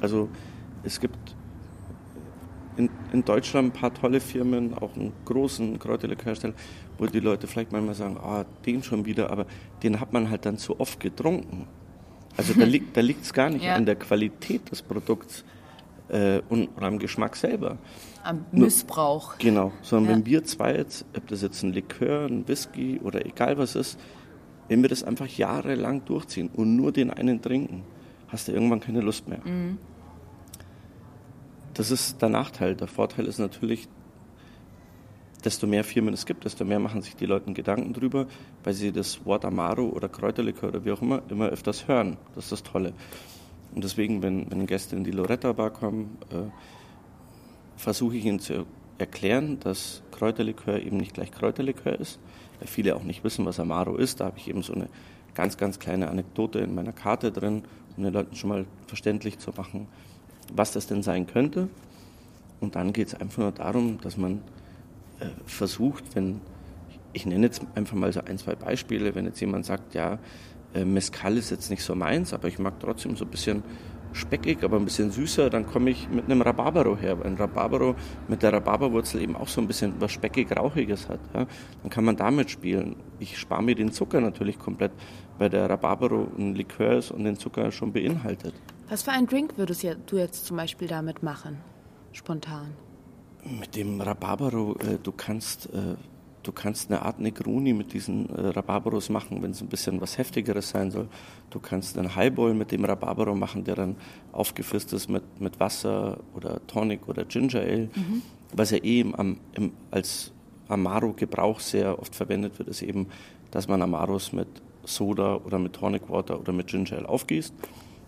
Also es gibt in, Deutschland ein paar tolle Firmen, auch einen großen Kräuterlikörhersteller, wo die Leute vielleicht manchmal sagen, ah, den schon wieder, aber den hat man halt dann zu oft getrunken. Also da liegt da liegt es gar nicht ja. an der Qualität des Produkts äh, und oder am Geschmack selber. Am Missbrauch. Nur, genau, sondern ja. wenn wir zwei jetzt, ob das jetzt ein Likör, ein Whisky oder egal was ist, wenn wir das einfach jahrelang durchziehen und nur den einen trinken, hast du irgendwann keine Lust mehr. Mhm. Das ist der Nachteil. Der Vorteil ist natürlich, desto mehr Firmen es gibt, desto mehr machen sich die Leute Gedanken drüber, weil sie das Wort Amaro oder Kräuterlikör oder wie auch immer immer öfters hören. Das ist das Tolle. Und deswegen, wenn, wenn Gäste in die Loretta Bar kommen, äh, versuche ich ihnen zu erklären, dass Kräuterlikör eben nicht gleich Kräuterlikör ist, weil viele auch nicht wissen, was Amaro ist. Da habe ich eben so eine ganz, ganz kleine Anekdote in meiner Karte drin, um den Leuten schon mal verständlich zu machen, was das denn sein könnte. Und dann geht es einfach nur darum, dass man äh, versucht, wenn, ich nenne jetzt einfach mal so ein, zwei Beispiele, wenn jetzt jemand sagt, ja, äh, Mescal ist jetzt nicht so meins, aber ich mag trotzdem so ein bisschen speckig, aber ein bisschen süßer, dann komme ich mit einem Rhabarbero her, weil ein Rhabarbero mit der Rhabarberwurzel eben auch so ein bisschen was speckig-rauchiges hat. Ja. Dann kann man damit spielen. Ich spare mir den Zucker natürlich komplett, weil der Rhabarbero ein Likör ist und den Zucker schon beinhaltet. Was für einen Drink würdest du jetzt zum Beispiel damit machen, spontan? Mit dem Rhabarbero, äh, du kannst äh, Du kannst eine Art Negroni mit diesen äh, Rhabarberos machen, wenn es ein bisschen was Heftigeres sein soll. Du kannst einen Highball mit dem Rhabarbero machen, der dann aufgefrisst ist mit, mit Wasser oder Tonic oder Ginger Ale. Mhm. Was ja eh im, im, als Amaro-Gebrauch sehr oft verwendet wird, ist eben, dass man Amaros mit Soda oder mit Tonic Water oder mit Ginger Ale aufgießt.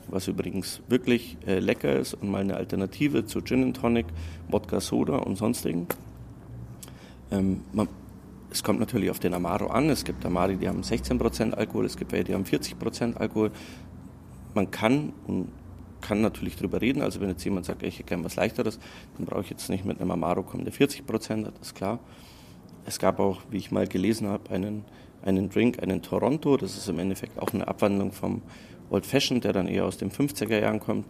Was übrigens wirklich äh, lecker ist und mal eine Alternative zu Gin and Tonic, Wodka Soda und sonstigen. Ähm, man, es kommt natürlich auf den Amaro an. Es gibt Amari, die haben 16% Alkohol, es gibt welche, die haben 40% Alkohol. Man kann und kann natürlich drüber reden. Also wenn jetzt jemand sagt, ich hätte gerne was Leichteres, dann brauche ich jetzt nicht mit einem Amaro kommen, der 40% hat, ist klar. Es gab auch, wie ich mal gelesen habe, einen, einen Drink, einen Toronto. Das ist im Endeffekt auch eine Abwandlung vom Old Fashioned, der dann eher aus den 50er Jahren kommt.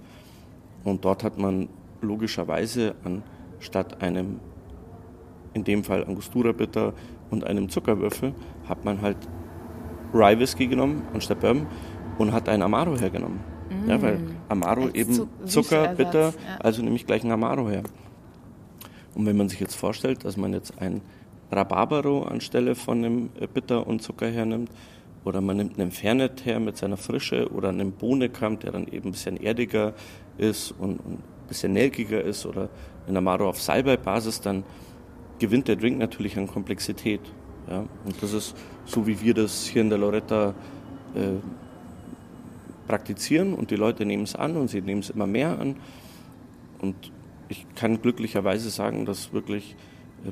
Und dort hat man logischerweise anstatt einem, in dem Fall Angostura Bitter, und einem Zuckerwürfel hat man halt Rye Whisky genommen anstatt Bourbon und hat einen Amaro hergenommen. Mm. Ja, weil Amaro Als eben Zucker, bitter, ja. also nehme ich gleich einen Amaro her. Und wenn man sich jetzt vorstellt, dass man jetzt ein Rhabarbero anstelle von einem äh, Bitter und Zucker hernimmt, oder man nimmt einen Fernet her mit seiner Frische oder einen Bohnenkamm, der dann eben ein bisschen erdiger ist und, ein bisschen nelkiger ist, oder ein Amaro auf Salbei-Basis, dann gewinnt der Drink natürlich an Komplexität. Ja? Und das ist so, wie wir das hier in der Loretta äh, praktizieren und die Leute nehmen es an und sie nehmen es immer mehr an. Und ich kann glücklicherweise sagen, dass wirklich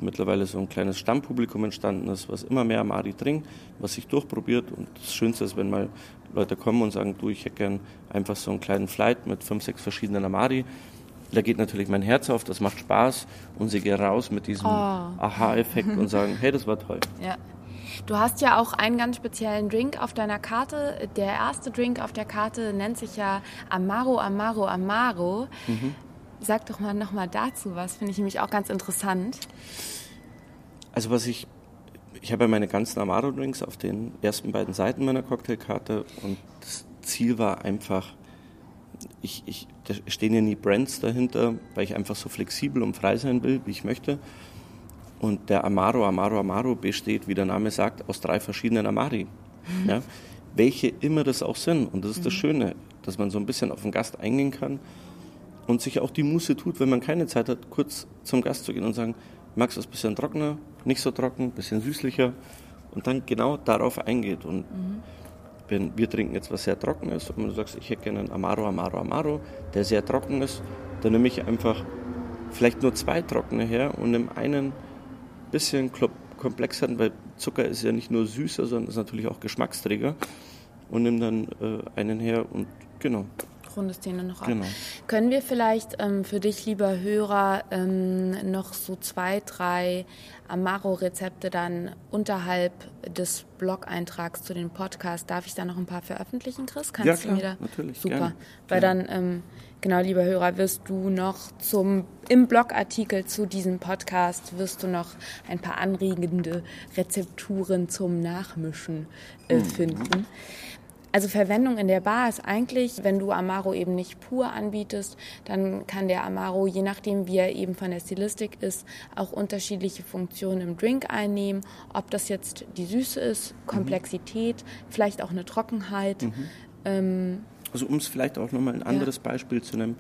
mittlerweile so ein kleines Stammpublikum entstanden ist, was immer mehr Amari trinkt, was sich durchprobiert. Und das Schönste ist, wenn mal Leute kommen und sagen, du, ich hätte gern einfach so einen kleinen Flight mit fünf, sechs verschiedenen Amari da geht natürlich mein Herz auf, das macht Spaß und sie gehen raus mit diesem oh. Aha-Effekt und sagen, hey, das war toll. Ja. Du hast ja auch einen ganz speziellen Drink auf deiner Karte. Der erste Drink auf der Karte nennt sich ja Amaro, Amaro, Amaro. Mhm. Sag doch mal nochmal dazu was, finde ich nämlich auch ganz interessant. Also was ich, ich habe ja meine ganzen Amaro-Drinks auf den ersten beiden Seiten meiner Cocktailkarte und das Ziel war einfach, ich, ich, da stehen ja nie Brands dahinter, weil ich einfach so flexibel und frei sein will, wie ich möchte. Und der Amaro, Amaro, Amaro besteht, wie der Name sagt, aus drei verschiedenen Amari. Mhm. Ja? Welche immer das auch sind. Und das ist mhm. das Schöne, dass man so ein bisschen auf den Gast eingehen kann und sich auch die Muße tut, wenn man keine Zeit hat, kurz zum Gast zu gehen und sagen, magst du es ein bisschen trockener, nicht so trocken, ein bisschen süßlicher. Und dann genau darauf eingeht. Und mhm wenn wir trinken jetzt was sehr trocken ist und du sagst, ich hätte gerne einen Amaro, Amaro, Amaro, der sehr trocken ist, dann nehme ich einfach vielleicht nur zwei trockene her und nehme einen bisschen komplexeren, weil Zucker ist ja nicht nur süßer, sondern ist natürlich auch Geschmacksträger. Und nehme dann äh, einen her und genau rundest den noch ab. Genau. Können wir vielleicht ähm, für dich, lieber Hörer, ähm, noch so zwei, drei Amaro-Rezepte dann unterhalb des Blog-Eintrags zu dem Podcast, darf ich da noch ein paar veröffentlichen, Chris? Kannst ja, klar, du mir da? natürlich. Super. Gerne. Weil dann, ähm, genau, lieber Hörer, wirst du noch zum, im Blogartikel zu diesem Podcast wirst du noch ein paar anregende Rezepturen zum Nachmischen äh, mhm. Also Verwendung in der Bar ist eigentlich, wenn du Amaro eben nicht pur anbietest, dann kann der Amaro, je nachdem wie er eben von der Stilistik ist, auch unterschiedliche Funktionen im Drink einnehmen. Ob das jetzt die Süße ist, Komplexität, mhm. vielleicht auch eine Trockenheit. Mhm. Ähm, also um es vielleicht auch nochmal ein anderes ja. Beispiel zu nennen.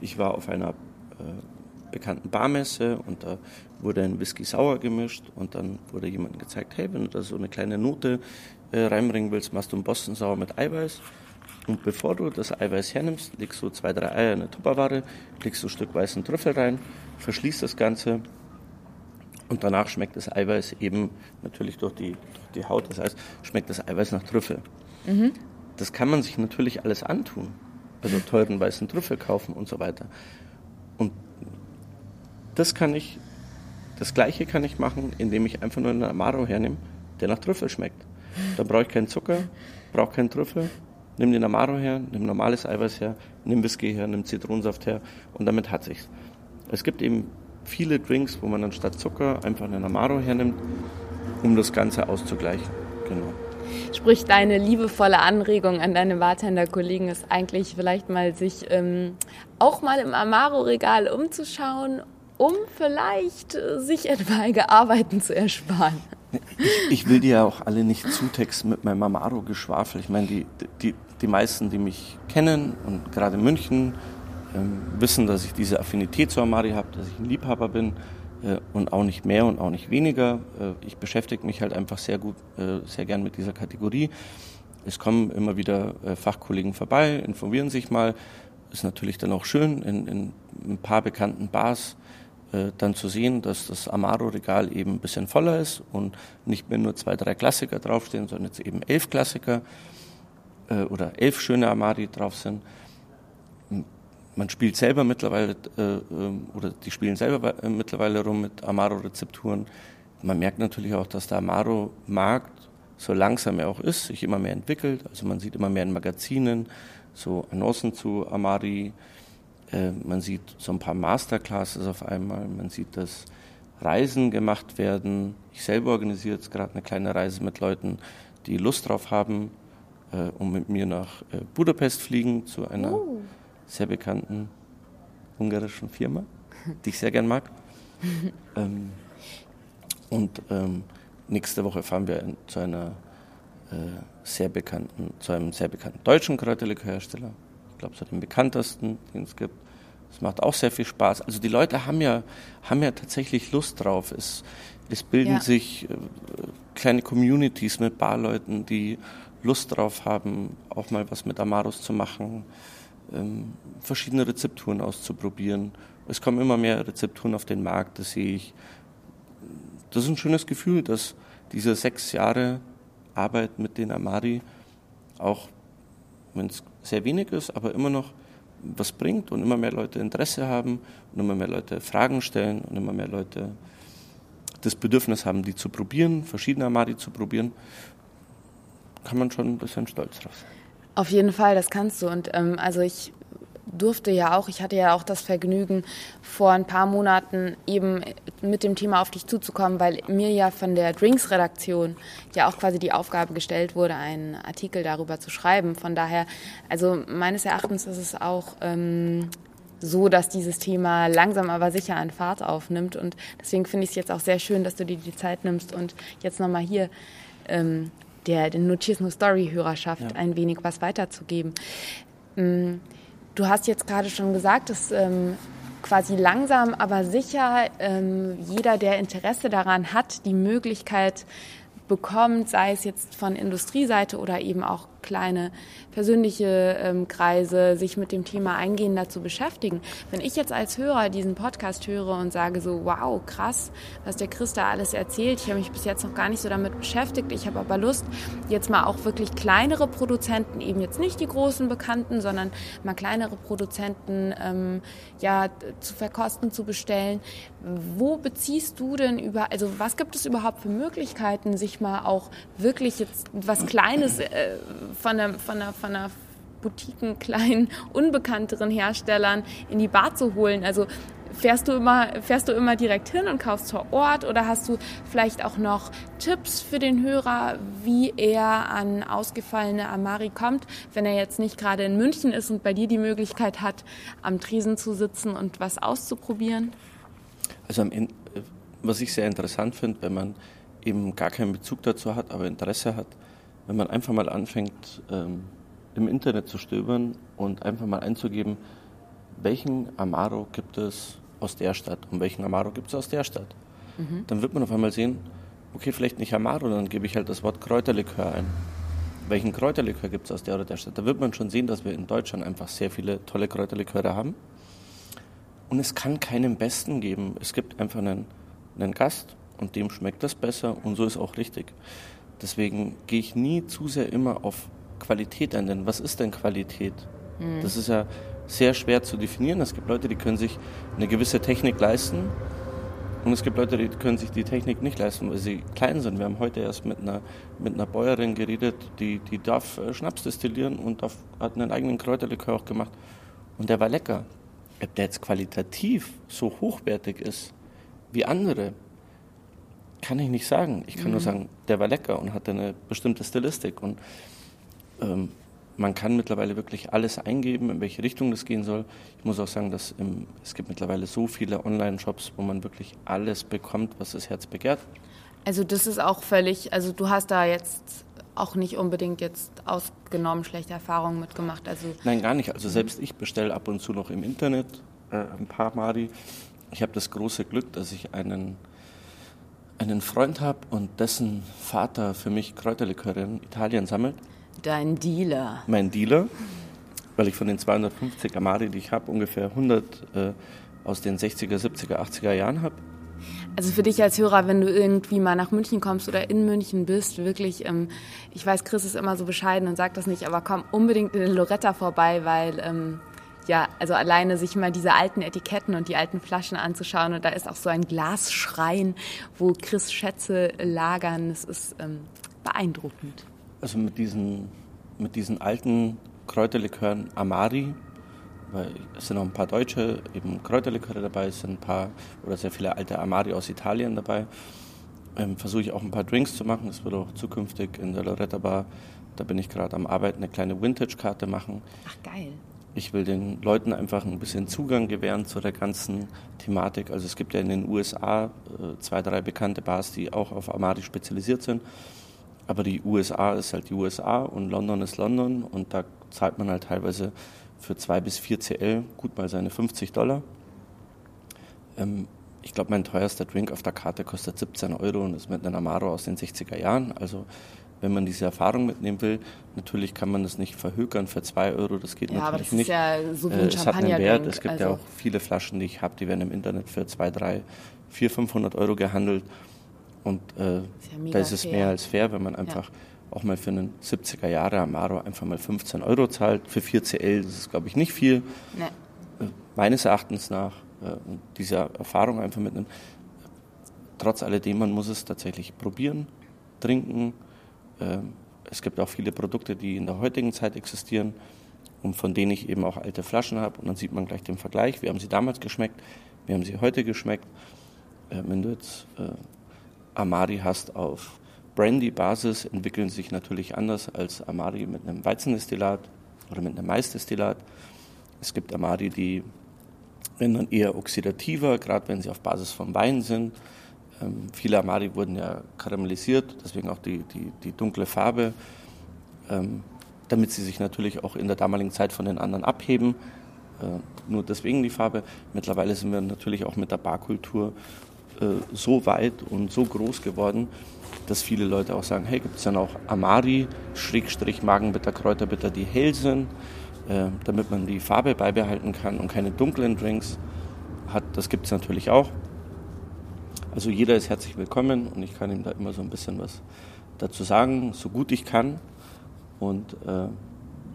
Ich war auf einer äh, bekannten Barmesse und da wurde ein Whisky sauer gemischt und dann wurde jemandem gezeigt, hey, wenn du da so eine kleine Note äh, reinbringen willst, machst du einen Boston sauer mit Eiweiß. Und bevor du das Eiweiß hernimmst, legst du zwei, drei Eier in eine Tupperware, legst du ein Stück weißen Trüffel rein, verschließt das Ganze und danach schmeckt das Eiweiß eben natürlich durch die, durch die Haut, das heißt, schmeckt das Eiweiß nach Trüffel. Mhm. Das kann man sich natürlich alles antun. Also teuren weißen Trüffel kaufen und so weiter. Und das kann ich, das gleiche kann ich machen, indem ich einfach nur einen Amaro hernehme, der nach Trüffel schmeckt. Da brauche ich keinen Zucker, brauche keinen Trüffel. Nimm den Amaro her, nimm normales Eiweiß her, nimm Whisky her, nimm Zitronensaft her und damit hat sich's. Es gibt eben viele Drinks, wo man anstatt Zucker einfach einen Amaro hernimmt, um das Ganze auszugleichen. Genau. Sprich, deine liebevolle Anregung an deine Bartender-Kollegen ist eigentlich vielleicht mal sich ähm, auch mal im Amaro-Regal umzuschauen, um vielleicht äh, sich etwaige Arbeiten zu ersparen. Ich, will dir ja auch alle nicht zutexten mit meinem Amaro-Geschwafel. Ich meine, die, die, die meisten, die mich kennen und gerade in München ähm, wissen, dass ich diese Affinität zu Amari habe, dass ich ein Liebhaber bin äh, und auch nicht mehr und auch nicht weniger. Äh, ich beschäftige mich halt einfach sehr gut, äh, sehr gern mit dieser Kategorie. Es kommen immer wieder äh, Fachkollegen vorbei, informieren sich mal. Ist natürlich dann auch schön, in, in ein paar bekannten Bars äh, dann zu sehen, dass das Amaro-Regal eben ein bisschen voller ist und nicht mehr nur zwei, drei Klassiker draufstehen, sondern jetzt eben elf Klassiker äh, oder elf schöne Amari drauf sind. Man spielt selber mittlerweile, äh, ähm, oder die spielen selber äh, mittlerweile rum mit Amaro-Rezepturen. Man merkt natürlich auch, dass der Amaro-Markt, so langsam er auch ist, sich immer mehr entwickelt. Also man sieht immer mehr in Magazinen, so Annoncen zu Amari, äh, man sieht so ein paar Masterclasses auf einmal, man sieht, dass Reisen gemacht werden. Ich selber organisiere jetzt gerade eine kleine Reise mit Leuten, die Lust drauf haben, äh, um mit mir nach äh, Budapest fliegen zu einer uh. sehr bekannten ungarischen Firma, die ich sehr gern mag. ähm, und ähm, nächste Woche fahren wir in, zu einer äh, sehr bekannten, zu einem sehr bekannten deutschen Kräuterlikörhersteller. Ich glaube, so den bekanntesten, den es gibt. Es macht auch sehr viel Spaß. Also die Leute haben ja, haben ja tatsächlich Lust drauf. Es, es bilden ja. sich äh, kleine Communities mit Barleuten, die Lust drauf haben, auch mal was mit Amaros zu machen, ähm, verschiedene Rezepturen auszuprobieren. Es kommen immer mehr Rezepturen auf den Markt, das sehe ich. Das ist ein schönes Gefühl, dass diese sechs Jahre Arbeit mit den Amari auch, wenn es sehr wenig ist, aber immer noch was bringt und immer mehr Leute Interesse haben und immer mehr Leute Fragen stellen und immer mehr Leute das Bedürfnis haben, die zu probieren, verschiedene Amari zu probieren, kann man schon ein bisschen stolz drauf sein. Auf jeden Fall, das kannst du. Und ähm, also ich durfte ja auch, ich hatte ja auch das Vergnügen, vor ein paar Monaten eben mit dem Thema auf dich zuzukommen, weil mir ja von der Drinks-Redaktion ja auch quasi die Aufgabe gestellt wurde, einen Artikel darüber zu schreiben. Von daher, also meines Erachtens ist es auch ähm, so, dass dieses Thema langsam aber sicher an Fahrt aufnimmt. Und deswegen finde ich es jetzt auch sehr schön, dass du dir die Zeit nimmst und jetzt nochmal hier ähm, der, der Notiz No Story-Hörerschaft ja. ein wenig was weiterzugeben. Ähm, Du hast jetzt gerade schon gesagt, dass ähm, quasi langsam, aber sicher ähm, jeder, der Interesse daran hat, die Möglichkeit bekommt, sei es jetzt von Industrieseite oder eben auch kleine persönliche ähm, Kreise sich mit dem Thema eingehender zu beschäftigen. Wenn ich jetzt als Hörer diesen Podcast höre und sage so, wow, krass, was der Chris da alles erzählt, ich habe mich bis jetzt noch gar nicht so damit beschäftigt, ich habe aber Lust, jetzt mal auch wirklich kleinere Produzenten, eben jetzt nicht die großen Bekannten, sondern mal kleinere Produzenten ähm, ja, zu verkosten, zu bestellen. Wo beziehst du denn über, also was gibt es überhaupt für Möglichkeiten, sich mal auch wirklich jetzt was Kleines äh, von der, von der, von der Boutiquen, kleinen, unbekannteren Herstellern in die Bar zu holen. Also fährst du immer, fährst du immer direkt hin und kaufst vor Ort oder hast du vielleicht auch noch Tipps für den Hörer, wie er an ausgefallene Amari kommt, wenn er jetzt nicht gerade in München ist und bei dir die Möglichkeit hat, am Tresen zu sitzen und was auszuprobieren? Also was ich sehr interessant finde, wenn man eben gar keinen Bezug dazu hat, aber Interesse hat, wenn man einfach mal anfängt, ähm, im Internet zu stöbern und einfach mal einzugeben, welchen Amaro gibt es aus der Stadt und welchen Amaro gibt es aus der Stadt, mhm. dann wird man auf einmal sehen, okay, vielleicht nicht Amaro, dann gebe ich halt das Wort Kräuterlikör ein. Welchen Kräuterlikör gibt es aus der oder der Stadt? Da wird man schon sehen, dass wir in Deutschland einfach sehr viele tolle Kräuterliköre haben. Und es kann keinen besten geben. Es gibt einfach einen, einen Gast und dem schmeckt das besser und so ist auch richtig. Deswegen gehe ich nie zu sehr immer auf Qualität ein, denn was ist denn Qualität? Mhm. Das ist ja sehr schwer zu definieren. Es gibt Leute, die können sich eine gewisse Technik leisten und es gibt Leute, die können sich die Technik nicht leisten, weil sie klein sind. Wir haben heute erst mit einer, mit einer Bäuerin geredet, die, die darf äh, Schnaps destillieren und darf, hat einen eigenen Kräuterlikör auch gemacht und der war lecker. Ob der jetzt qualitativ so hochwertig ist wie andere, kann ich nicht sagen. Ich kann mhm. nur sagen, der war lecker und hatte eine bestimmte Stilistik. Und ähm, man kann mittlerweile wirklich alles eingeben, in welche Richtung das gehen soll. Ich muss auch sagen, dass im, es gibt mittlerweile so viele Online-Shops, wo man wirklich alles bekommt, was das Herz begehrt. Also das ist auch völlig, also du hast da jetzt auch nicht unbedingt jetzt ausgenommen schlechte Erfahrungen mitgemacht. Also Nein, gar nicht. Also selbst ich bestelle ab und zu noch im Internet äh, ein paar Mari. Ich habe das große Glück, dass ich einen, einen Freund habe und dessen Vater für mich Kräuterliköre in Italien sammelt. Dein Dealer. Mein Dealer, weil ich von den 250 Amari, die ich habe, ungefähr 100 äh, aus den 60er, 70er, 80er Jahren habe. Also für dich als Hörer, wenn du irgendwie mal nach München kommst oder in München bist, wirklich, ähm, ich weiß, Chris ist immer so bescheiden und sagt das nicht, aber komm unbedingt in Loretta vorbei, weil ähm, ja, also alleine sich mal diese alten Etiketten und die alten Flaschen anzuschauen und da ist auch so ein Glasschrein, wo Chris Schätze lagern, das ist ähm, beeindruckend. Also mit diesen, mit diesen alten Kräuterlikören Amari, weil es sind auch ein paar deutsche eben Kräuterliköre dabei, es sind ein paar oder sehr viele alte Amari aus Italien dabei. Ähm, Versuche ich auch ein paar Drinks zu machen. Das wird auch zukünftig in der Loretta Bar, da bin ich gerade am Arbeiten, eine kleine Vintage-Karte machen. Ach geil. Ich will den Leuten einfach ein bisschen Zugang gewähren zu der ganzen Thematik. Also es gibt ja in den USA äh, zwei, drei bekannte Bars, die auch auf Amari spezialisiert sind. Aber die USA ist halt die USA und London ist London und da zahlt man halt teilweise für zwei bis vier CL gut mal seine 50 Dollar. Ähm, ich glaube, mein teuerster Drink auf der Karte kostet 17 Euro und ist mit einem Amaro aus den 60er Jahren. Also wenn man diese Erfahrung mitnehmen will, natürlich kann man das nicht verhökern für zwei Euro, das geht Ja, aber natürlich das ist nicht. ja so wie Äh, ein es hat einen Wert. Es gibt also, ja auch viele Flaschen, die ich habe, die werden im Internet für 2, 3, 4, 500 Euro gehandelt. Und äh, Ist ja da ist es fair. mehr als fair, wenn man einfach auch mal für einen 70er Jahre Amaro einfach mal 15 Euro zahlt. Für 4 CL das ist glaube ich, nicht viel. ne. Äh, meines Erachtens nach äh, diese Erfahrung einfach mitnehmen. Trotz alledem, man muss es tatsächlich probieren, trinken. Ähm, es gibt auch viele Produkte, die in der heutigen Zeit existieren und von denen ich eben auch alte Flaschen habe. Und dann sieht man gleich den Vergleich. Wie haben sie damals geschmeckt? Wie haben sie heute geschmeckt? Äh, wenn du jetzt äh, Amari hast auf Brandy-Basis, entwickeln sie sich natürlich anders als Amari mit einem Weizendestillat oder mit einem Maisdestillat. Es gibt Amari, die werden dann eher oxidativer, gerade wenn sie auf Basis von Wein sind. Ähm, viele Amari wurden ja karamellisiert, deswegen auch die, die, die dunkle Farbe, ähm, damit sie sich natürlich auch in der damaligen Zeit von den anderen abheben. Äh, nur deswegen die Farbe. Mittlerweile sind wir natürlich auch mit der Barkultur äh, so weit und so groß geworden, dass viele Leute auch sagen, hey, gibt es dann auch Amari, Schrägstrich Magenbitter, Kräuterbitter, die hell sind, äh, damit man die Farbe beibehalten kann und keine dunklen Drinks hat. Das gibt es natürlich auch. Also jeder ist herzlich willkommen und ich kann ihm da immer so ein bisschen was dazu sagen, so gut ich kann. Und äh,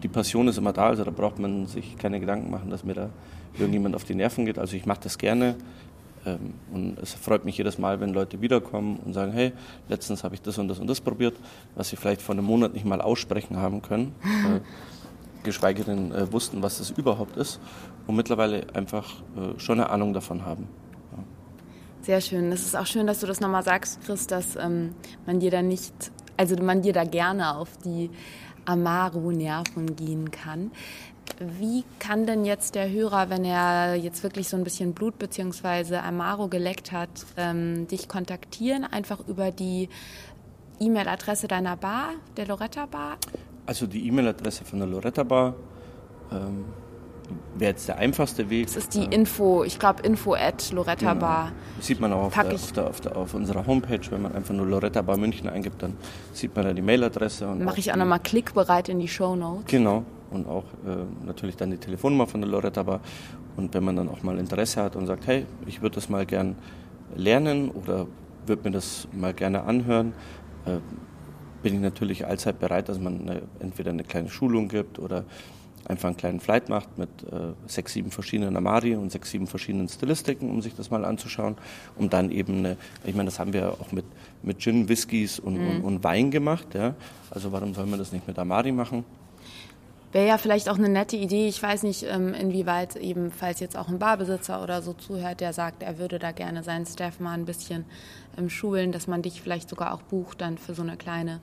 die Passion ist immer da, also da braucht man sich keine Gedanken machen, dass mir da irgendjemand auf die Nerven geht. Also ich mache das gerne. Ähm, und es freut mich jedes Mal, wenn Leute wiederkommen und sagen, hey, letztens habe ich das und das und das probiert, was sie vielleicht vor einem Monat nicht mal aussprechen haben können, äh, geschweige denn äh, wussten, was das überhaupt ist und mittlerweile einfach äh, schon eine Ahnung davon haben. Sehr schön. Es ist auch schön, dass du das nochmal sagst, Chris, dass ähm, man dir da nicht, also man dir da gerne auf die Amaro-Nerven gehen kann. Wie kann denn jetzt der Hörer, wenn er jetzt wirklich so ein bisschen Blut bzw. Amaro geleckt hat, ähm, dich kontaktieren? Einfach über die E-Mail-Adresse deiner Bar, der Loretta Bar? Also die E-Mail-Adresse von der Loretta Bar ähm, wäre jetzt der einfachste Weg. Das ist die Info, ich glaube Info at Loretta Bar. Das sieht man auch auf, der, auf, der, auf, der, auf unserer Homepage, wenn man einfach nur Loretta Bar München eingibt, dann sieht man da die Mailadresse. Mache ich auch nochmal klickbereit in die Show Notes. Genau. Und auch äh, natürlich dann die Telefonnummer von der Loretta Bar. Und wenn man dann auch mal Interesse hat und sagt, hey, ich würde das mal gern lernen oder würde mir das mal gerne anhören, äh, bin ich natürlich allzeit bereit, dass man eine, entweder eine kleine Schulung gibt oder einfach einen kleinen Flight macht mit äh, sechs, sieben verschiedenen Amari und sechs, sieben verschiedenen Stilistiken, um sich das mal anzuschauen, um dann eben eine, ich meine, das haben wir auch mit, mit Gin, Whiskys und, und, und Wein gemacht, ja. Also warum soll man das nicht mit Amari machen? Wäre ja vielleicht auch eine nette Idee. Ich weiß nicht, ähm, inwieweit eben, falls jetzt auch ein Barbesitzer oder so zuhört, der sagt, er würde da gerne seinen Staff mal ein bisschen ähm, schulen, dass man dich vielleicht sogar auch bucht dann für so eine kleine,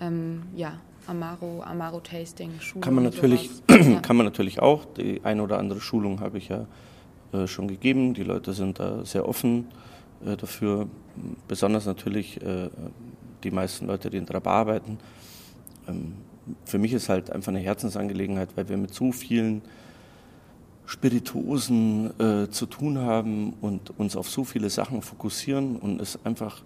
ähm, ja, Amaro, Amaro Tasting Schulung. Kann man natürlich. Ja. kann man natürlich auch. Die eine oder andere Schulung habe ich ja äh, schon gegeben. Die Leute sind da sehr offen. äh, dafür. Besonders natürlich äh, die meisten Leute, die in Bar arbeiten. Ähm, für mich ist halt einfach eine Herzensangelegenheit, weil wir mit so vielen Spirituosen äh, zu tun haben und uns auf so viele Sachen fokussieren und es einfach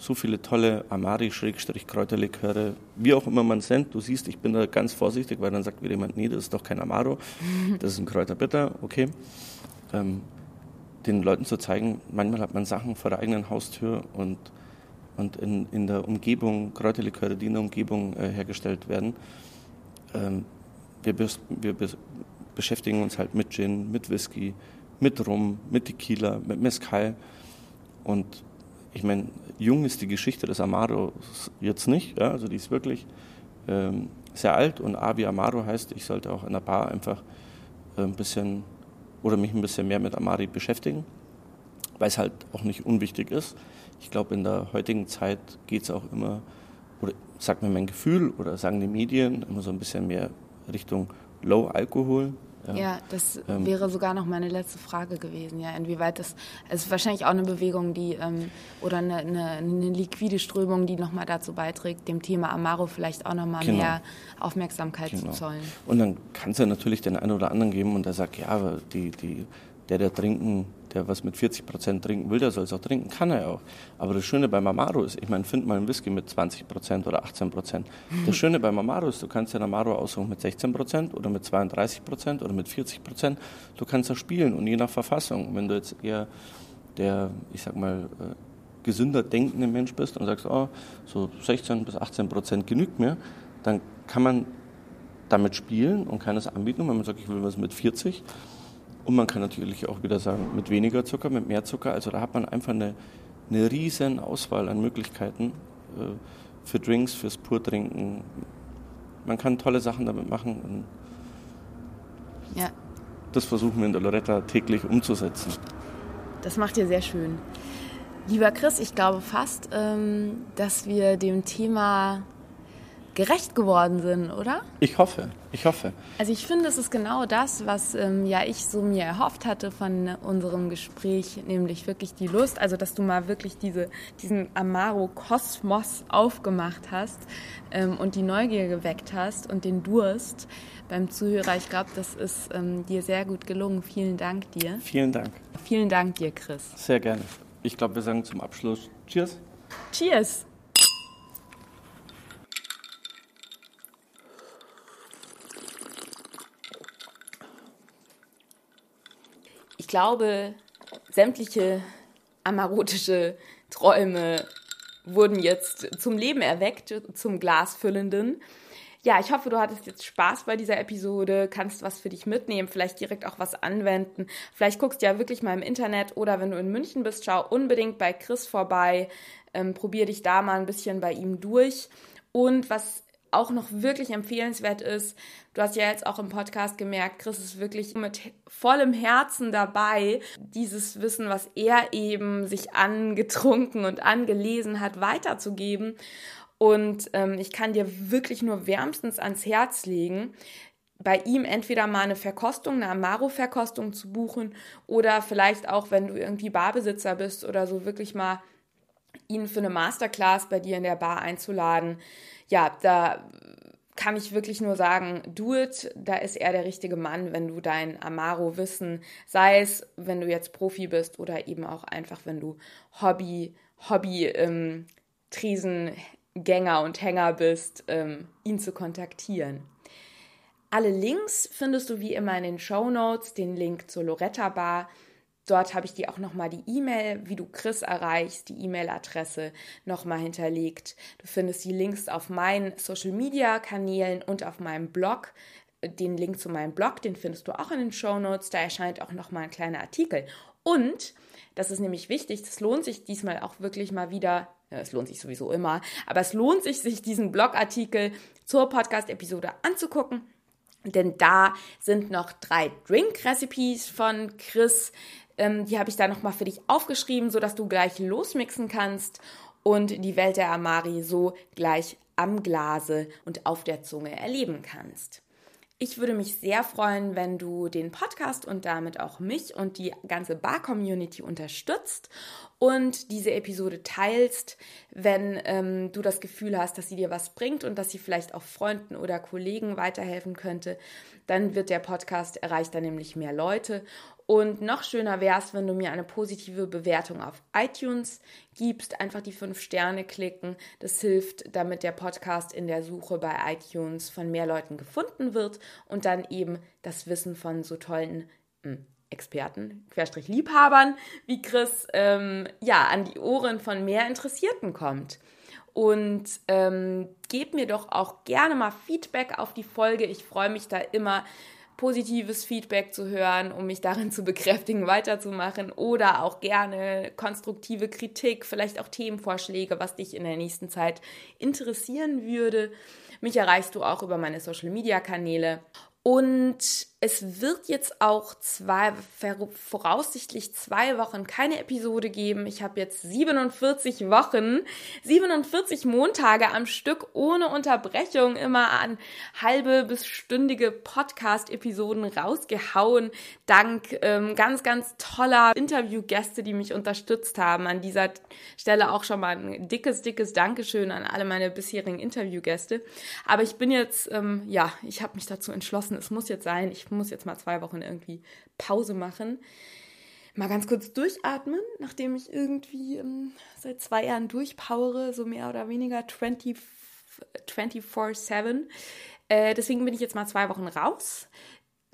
so viele tolle Amari-Kräuterliköre, wie auch immer man es nennt. Du siehst, ich bin da ganz vorsichtig, weil dann sagt wieder jemand, nee, das ist doch kein Amaro, das ist ein Kräuterbitter, okay. Ähm, den Leuten zu zeigen, manchmal hat man Sachen vor der eigenen Haustür und, und in, in der Umgebung, Kräuterliköre, die in der Umgebung äh, hergestellt werden. Ähm, wir, wir beschäftigen uns halt mit Gin, mit Whisky, mit Rum, mit Tequila, mit Mezcal. Und ich meine, jung ist die Geschichte des Amaro jetzt nicht. Ja? Also die ist wirklich ähm, sehr alt und Avi Amaro heißt, ich sollte auch in der Bar einfach äh, ein bisschen oder mich ein bisschen mehr mit Amari beschäftigen, weil es halt auch nicht unwichtig ist. Ich glaube, in der heutigen Zeit geht es auch immer, oder sagt mir mein Gefühl oder sagen die Medien, immer so ein bisschen mehr Richtung Low Alkohol. Ja, ja das ähm, wäre sogar noch meine letzte Frage gewesen. Ja, inwieweit das, es ist wahrscheinlich auch eine Bewegung, die ähm, oder eine, eine, eine, liquide Strömung, die nochmal dazu beiträgt, dem Thema Amaro vielleicht auch nochmal genau. mehr Aufmerksamkeit genau. zu zollen. Und dann kann es ja natürlich den einen oder anderen geben und der sagt, ja, die, die, der, der trinken der was mit 40 Prozent trinken will, der soll es auch trinken, kann er auch. Aber das Schöne beim Amaro ist, ich meine, find mal einen Whisky mit 20 Prozent oder 18 Prozent. Das Schöne beim Amaro ist, du kannst den Amaro aussuchen mit 16 Prozent oder mit 32 Prozent oder mit 40 Prozent. Du kannst da spielen und je nach Verfassung. Wenn du jetzt eher der, ich sag mal, äh, gesünder denkende Mensch bist und sagst, oh, so 16 bis 18 Prozent genügt mir, dann kann man damit spielen und kann es anbieten. Und wenn man sagt, ich will was mit 40, und man kann natürlich auch wieder sagen, mit weniger Zucker, mit mehr Zucker. Also da hat man einfach eine, eine riesen Auswahl an Möglichkeiten äh, für Drinks, fürs Purtrinken. Man kann tolle Sachen damit machen. ja. Das versuchen wir in der Loretta täglich umzusetzen. Das macht ihr sehr schön. Lieber Chris, ich glaube fast, ähm, dass wir dem Thema gerecht geworden sind, oder? Ich hoffe, ich hoffe. Also ich finde, es ist genau das, was ähm, ja ich so mir erhofft hatte von unserem Gespräch, nämlich wirklich die Lust, also dass du mal wirklich diese, diesen Amaro-Kosmos aufgemacht hast ähm, und die Neugier geweckt hast und den Durst beim Zuhörer. Ich glaube, das ist ähm, dir sehr gut gelungen. Vielen Dank dir. Vielen Dank. Vielen Dank dir, Chris. Sehr gerne. Ich glaube, wir sagen zum Abschluss Cheers. Cheers. Glaube, sämtliche amarotische Träume wurden jetzt zum Leben erweckt, zum Glasfüllenden. Ja, ich hoffe, du hattest jetzt Spaß bei dieser Episode, kannst was für dich mitnehmen, vielleicht direkt auch was anwenden. Vielleicht guckst du ja wirklich mal im Internet oder wenn du in München bist, schau unbedingt bei Chris vorbei, ähm, probier dich da mal ein bisschen bei ihm durch. Und was auch noch wirklich empfehlenswert ist. Du hast ja jetzt auch im Podcast gemerkt, Chris ist wirklich mit vollem Herzen dabei, dieses Wissen, was er eben sich angetrunken und angelesen hat, weiterzugeben. Und ähm, ich kann dir wirklich nur wärmstens ans Herz legen, bei ihm entweder mal eine Verkostung, eine Amaro-Verkostung zu buchen oder vielleicht auch, wenn du irgendwie Barbesitzer bist oder so, wirklich mal ihn für eine Masterclass bei dir in der Bar einzuladen ja, da kann ich wirklich nur sagen, do it, da ist er der richtige Mann, wenn du dein Amaro-Wissen, sei es, wenn du jetzt Profi bist oder eben auch einfach, wenn du Hobby, Hobby, ähm, Tresengänger und Hänger bist, ähm, ihn zu kontaktieren. Alle Links findest du wie immer in den Show Notes, den Link zur Loretta Bar Dort habe ich dir auch nochmal die E-Mail, wie du Chris erreichst, die E-Mail-Adresse nochmal hinterlegt. Du findest die Links auf meinen Social-Media-Kanälen und auf meinem Blog. Den Link zu meinem Blog, den findest du auch in den Show Notes. Da erscheint auch nochmal ein kleiner Artikel. Und, das ist nämlich wichtig, das lohnt sich diesmal auch wirklich mal wieder es lohnt sich sowieso immer, aber es lohnt sich, sich diesen Blogartikel zur Podcast-Episode anzugucken. Denn da sind noch drei Drink-Recipes von Chris ähm, die habe ich da nochmal für dich aufgeschrieben, sodass du gleich losmixen kannst und die Welt der Amari so gleich am Glase und auf der Zunge erleben kannst. Ich würde mich sehr freuen, wenn du den Podcast und damit auch mich und die ganze Bar-Community unterstützt und diese Episode teilst, wenn ähm, du das Gefühl hast, dass sie dir was bringt und dass sie vielleicht auch Freunden oder Kollegen weiterhelfen könnte. Dann wird der Podcast erreicht dann nämlich mehr Leute und noch schöner wäre es, wenn du mir eine positive Bewertung auf iTunes gibst. Einfach die fünf Sterne klicken. Das hilft, damit der Podcast in der Suche bei iTunes von mehr Leuten gefunden wird und dann eben das Wissen von so tollen hm, Experten, Querstrich Liebhabern wie Chris, ähm, ja, an die Ohren von mehr Interessierten kommt. Und ähm, gebt mir doch auch gerne mal Feedback auf die Folge. Ich freue mich da immer positives Feedback zu hören, um mich darin zu bekräftigen, weiterzumachen oder auch gerne konstruktive Kritik, vielleicht auch Themenvorschläge, was dich in der nächsten Zeit interessieren würde. Mich erreichst du auch über meine Social-Media-Kanäle und es wird jetzt auch zwei, voraussichtlich zwei Wochen keine Episode geben. Ich habe jetzt 47 Wochen, 47 Montage am Stück ohne Unterbrechung immer an halbe bis stündige Podcast-Episoden rausgehauen. Dank ähm, ganz, ganz toller Interviewgäste, die mich unterstützt haben. An dieser Stelle auch schon mal ein dickes, dickes Dankeschön an alle meine bisherigen Interviewgäste. Aber ich bin jetzt, ähm, ja, ich habe mich dazu entschlossen, es muss jetzt sein. Ich muss jetzt mal zwei Wochen irgendwie Pause machen. Mal ganz kurz durchatmen, nachdem ich irgendwie ähm, seit zwei Jahren durchpowere, so mehr oder weniger 24-7. Äh, deswegen bin ich jetzt mal zwei Wochen raus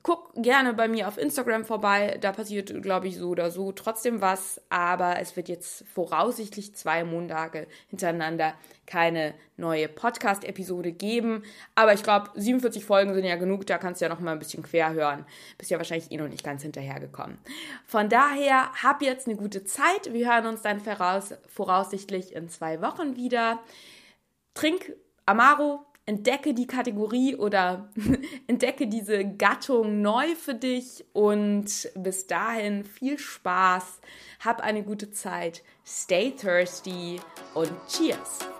guck gerne bei mir auf Instagram vorbei. Da passiert, glaube ich, so oder so trotzdem was. Aber es wird jetzt voraussichtlich zwei Montage hintereinander keine neue Podcast-Episode geben. Aber ich glaube, 47 Folgen sind ja genug. Da kannst du ja noch mal ein bisschen quer hören. Bist ja wahrscheinlich eh noch nicht ganz hinterhergekommen. Von daher, hab jetzt eine gute Zeit. Wir hören uns dann voraus, voraussichtlich in zwei Wochen wieder. Trink Amaro, entdecke die Kategorie oder entdecke diese Gattung neu für dich und bis dahin viel Spaß, hab eine gute Zeit, stay thirsty und cheers!